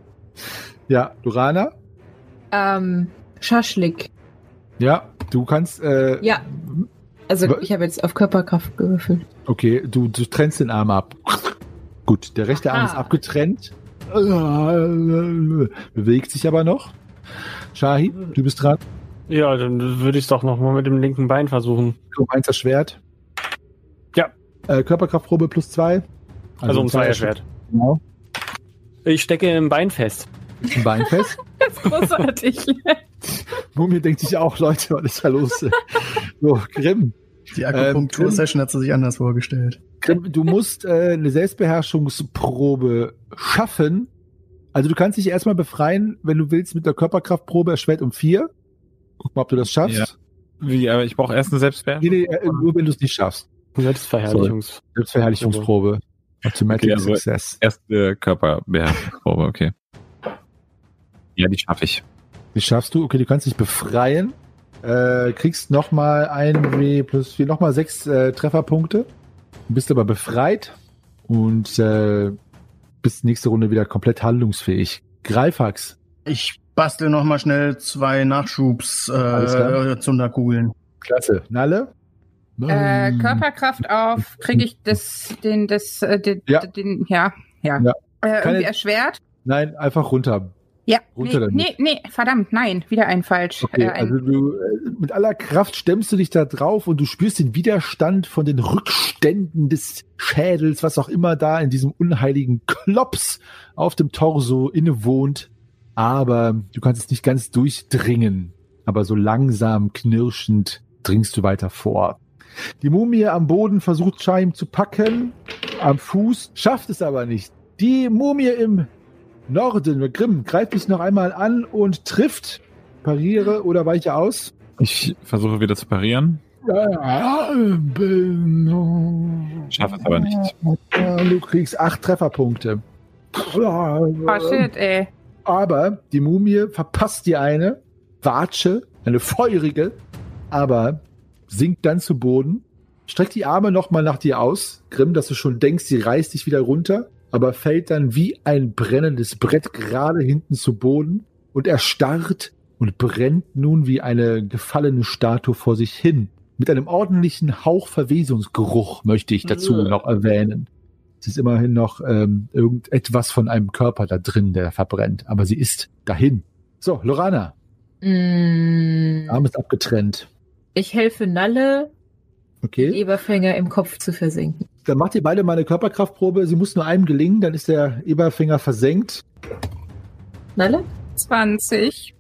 ja, Durana, Ähm, Schaschlik. Ja, du kannst, äh, Ja. Also ich habe jetzt auf Körperkraft gewürfelt. okay, du, du trennst den Arm ab. Gut, der rechte Arm Aha. ist abgetrennt. Bewegt sich aber noch. Shahi, du bist dran. Ja, dann würde ich es doch noch mal mit dem linken Bein versuchen. Du meinst das Schwert? Ja. Äh, Körperkraftprobe plus zwei. Also, um zwei Schwert. Genau. Ich stecke im Bein fest. Ein Bein fest. Ist großartig. Mumie denkt sich auch, Leute, was ist da los? so, Grimm. Die Ähm, Akupunktur-Session hat sie sich anders vorgestellt. Grimm, du musst äh, eine Selbstbeherrschungsprobe schaffen. Also du kannst dich erstmal befreien, wenn du willst, mit der Körperkraftprobe erschwert um vier. Guck mal, ob du das schaffst. Ja. Wie, aber ich brauche erst eine Nee, Selbstbeherrschung. nee, äh, nur wenn du es nicht schaffst. Selbstverherrlichungs. Selbstverherrlichungsprobe. Automatic Okay, also- Success. Erste Körperbeherrschungsprobe, okay. Ja, die schaffe ich. Die schaffst du. Okay, du kannst dich befreien. Äh, kriegst nochmal ein W plus vier, nochmal sechs äh, Trefferpunkte. Du bist aber befreit und äh, bist nächste Runde wieder komplett handlungsfähig. Greifax. Ich bastel noch mal schnell zwei Nachschubs äh, Zunderkugeln. Klasse. Nalle? äh, Körperkraft auf, kriege ich das, den, das, äh, den, Ja. den, ja, ja. Ja. Äh, Keine- irgendwie erschwert? Nein, einfach runter. Ja, Runter nee, damit. nee, nee, verdammt, nein, wieder ein falsch. Okay, äh, ein, also du äh, mit aller Kraft stemmst du dich da drauf und du spürst den Widerstand von den Rückständen des Schädels, was auch immer da in diesem unheiligen Klops auf dem Torso innewohnt. Aber du kannst es nicht ganz durchdringen. Aber so langsam knirschend dringst du weiter vor. Die Mumie am Boden versucht Chaim zu packen, am Fuß, schafft es aber nicht. Die Mumie im Norden, Grimm, greift dich noch einmal an und trifft. Pariere oder weiche aus. Ich versuche wieder zu parieren. Schaffe es aber nicht. Du kriegst acht Trefferpunkte. oh shit, ey. Aber die Mumie verpasst dir eine Watsche, eine feurige, aber sinkt dann zu Boden, streckt die Arme nochmal nach dir aus, Grimm, dass du schon denkst, sie reißt dich wieder runter, aber fällt dann wie ein brennendes Brett gerade hinten zu Boden und erstarrt und brennt nun wie eine gefallene Statue vor sich hin. Mit einem ordentlichen Hauch Verwesungsgeruch möchte ich dazu Äh. noch erwähnen. Es ist immerhin noch ähm, irgendetwas von einem Körper da drin, der verbrennt, aber sie ist dahin. So, Lorana, Mm, Arm ist abgetrennt. ich helfe Nalle, Okay, Eberfänger im Kopf zu versenken. dann macht ihr beide mal eine Körperkraftprobe. Sie muss nur einem gelingen, dann ist der Eberfinger versenkt. Nalle? 20.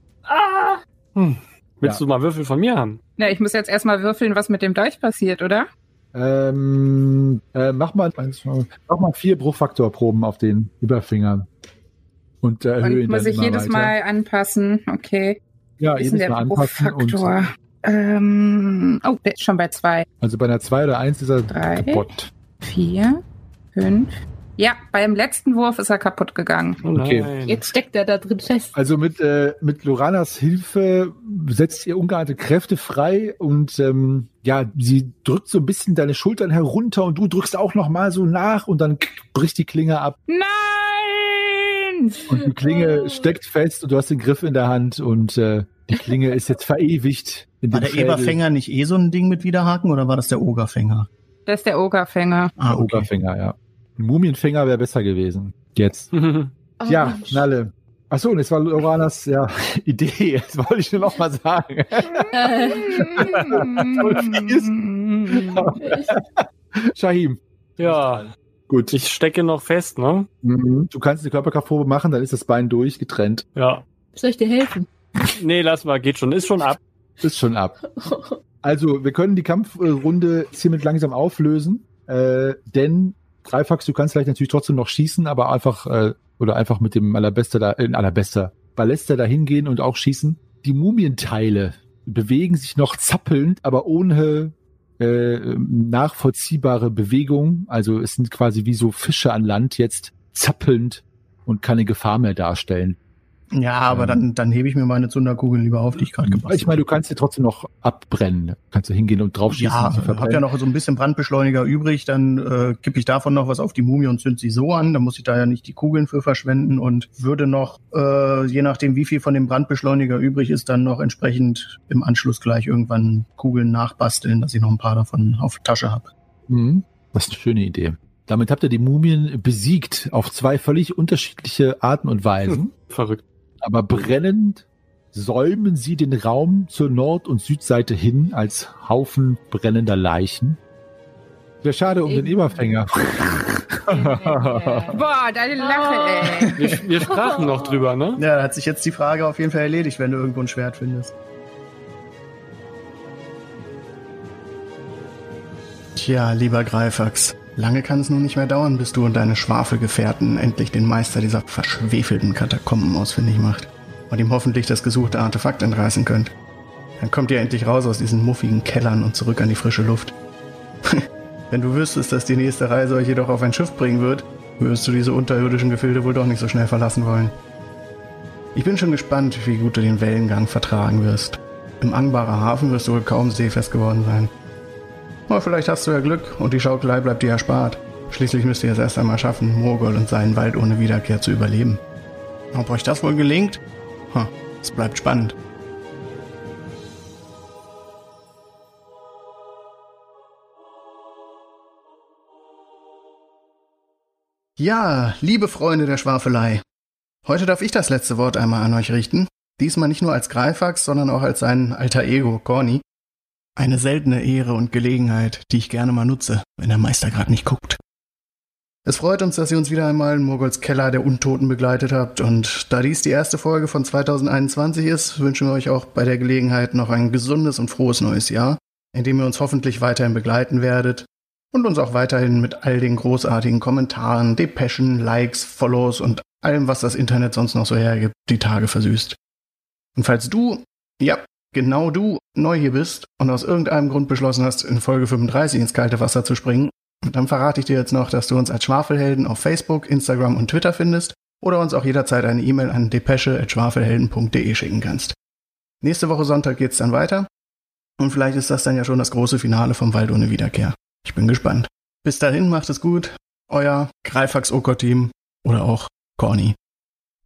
Hm. Willst du mal Würfel von mir haben? Na, ich muss jetzt erstmal würfeln, was mit dem Dolch passiert, oder? Ähm, äh, mach mal, mach mal vier Bruchfaktorproben auf den Eberfinger und äh, erhöhe Und ihn muss ich immer jedes weiter. Mal anpassen. Okay. ja, Wie ist jedes denn Mal der anpassen und Bruchfaktor? Ähm, oh, der ist schon bei zwei. also bei einer 2 oder 1 ist er Drei. kaputt. Vier, fünf. Ja, beim letzten Wurf ist er kaputt gegangen. Oh Okay. nein. Jetzt steckt er da drin fest. Also mit, äh, mit Loranas Hilfe setzt ihr ungeahnte Kräfte frei und ähm, ja, sie drückt so ein bisschen deine Schultern herunter und du drückst auch noch mal so nach und dann bricht die Klinge ab. Nein! Und die Klinge steckt fest und du hast den Griff in der Hand und äh, die Klinge ist jetzt verewigt. In War der. Eberfänger nicht eh so ein Ding mit Widerhaken oder war das der Ogerfänger? Das ist der Ogerfänger. Ah, Der Oberfänger, ja. Ein Mumienfänger wäre besser gewesen. Jetzt. Oh, ja, Mensch. Nalle. Achso, und es war Loranas ja, Idee. Das wollte ich nur noch mal sagen. Shahim. Ja, Gut. ich stecke noch fest, ne? Mhm. Du kannst eine Körperkraftprobe machen, dann ist das Bein durch, getrennt. Ja. Soll ich dir helfen? Nee, lass mal, geht schon, ist schon ab. Ist schon ab. Also, wir können die Kampfrunde hiermit langsam auflösen, äh, denn Greifax, du kannst vielleicht natürlich trotzdem noch schießen, aber einfach, äh, oder einfach mit dem Allerbester da, äh, Allerbester, Ballester da hingehen und auch schießen. Die Mumienteile bewegen sich noch zappelnd, aber ohne äh, nachvollziehbare Bewegung. Also es sind quasi wie so Fische an Land jetzt zappelnd und keine Gefahr mehr darstellen. Ja, aber dann, dann hebe ich mir meine Zunderkugel lieber auf, die ich gerade gebastelt Ich meine, du kannst dir trotzdem noch abbrennen. Kannst du hingehen und draufschießen. Ja, sie ich habe ja noch so ein bisschen Brandbeschleuniger übrig, dann äh, kippe ich davon noch was auf die Mumie und zünd sie so an, dann muss ich da ja nicht die Kugeln für verschwenden und würde noch, äh, je nachdem wie viel von dem Brandbeschleuniger übrig ist, dann noch entsprechend im Anschluss gleich irgendwann Kugeln nachbasteln, dass ich noch ein paar davon auf der Tasche habe. Mhm. Das ist eine schöne Idee. Damit habt ihr die Mumien besiegt auf zwei völlig unterschiedliche Arten und Weisen. Verrückt. Aber brennend säumen sie den Raum zur Nord- und Südseite hin als Haufen brennender Leichen. Wäre schade um den Eberfänger. Boah, deine Lache, ey. Wir, wir sprachen noch drüber, ne? Ja, da hat sich jetzt die Frage auf jeden Fall erledigt, wenn du irgendwo ein Schwert findest. Tja, lieber Greifax, lange kann es nun nicht mehr dauern, bis du und deine Schwafelgefährten endlich den Meister dieser verschwefelten Katakomben ausfindig macht und ihm hoffentlich das gesuchte Artefakt entreißen könnt. Dann kommt ihr endlich raus aus diesen muffigen Kellern und zurück an die frische Luft. Wenn du wüsstest, dass die nächste Reise euch jedoch auf ein Schiff bringen wird, würdest du diese unterirdischen Gefilde wohl doch nicht so schnell verlassen wollen. Ich bin schon gespannt, wie gut du den Wellengang vertragen wirst. Im Angbarer Hafen wirst du wohl kaum seefest geworden sein. Aber vielleicht hast du ja Glück und die Schaukelei bleibt dir erspart. Schließlich müsst ihr es erst einmal schaffen, Morgol und seinen Wald ohne Wiederkehr zu überleben. Ob euch das wohl gelingt? Ha, es bleibt spannend. Ja, liebe Freunde der Schwafelei. Heute darf ich das letzte Wort einmal an euch richten. Diesmal nicht nur als Greifax, sondern auch als sein alter Ego, Corny. Eine seltene Ehre und Gelegenheit, die ich gerne mal nutze, wenn der Meister gerade nicht guckt. Es freut uns, dass ihr uns wieder einmal in Mogols Keller der Untoten begleitet habt und da dies die erste Folge von 2021 ist, wünschen wir euch auch bei der Gelegenheit noch ein gesundes und frohes neues Jahr, in dem ihr uns hoffentlich weiterhin begleiten werdet und uns auch weiterhin mit all den großartigen Kommentaren, Depeschen, Likes, Follows und allem, was das Internet sonst noch so hergibt, die Tage versüßt. Und falls du, ja, genau du, neu hier bist und aus irgendeinem Grund beschlossen hast, in Folge 35 ins kalte Wasser zu springen, dann verrate ich dir jetzt noch, dass du uns als Schwafelhelden auf Facebook, Instagram und Twitter findest oder uns auch jederzeit eine E-Mail an depesche.schwafelhelden.de schicken kannst. Nächste Woche Sonntag geht's dann weiter und vielleicht ist das dann ja schon das große Finale vom Wald ohne Wiederkehr. Ich bin gespannt. Bis dahin macht es gut. Euer Greifax Oko-Team oder auch Corny.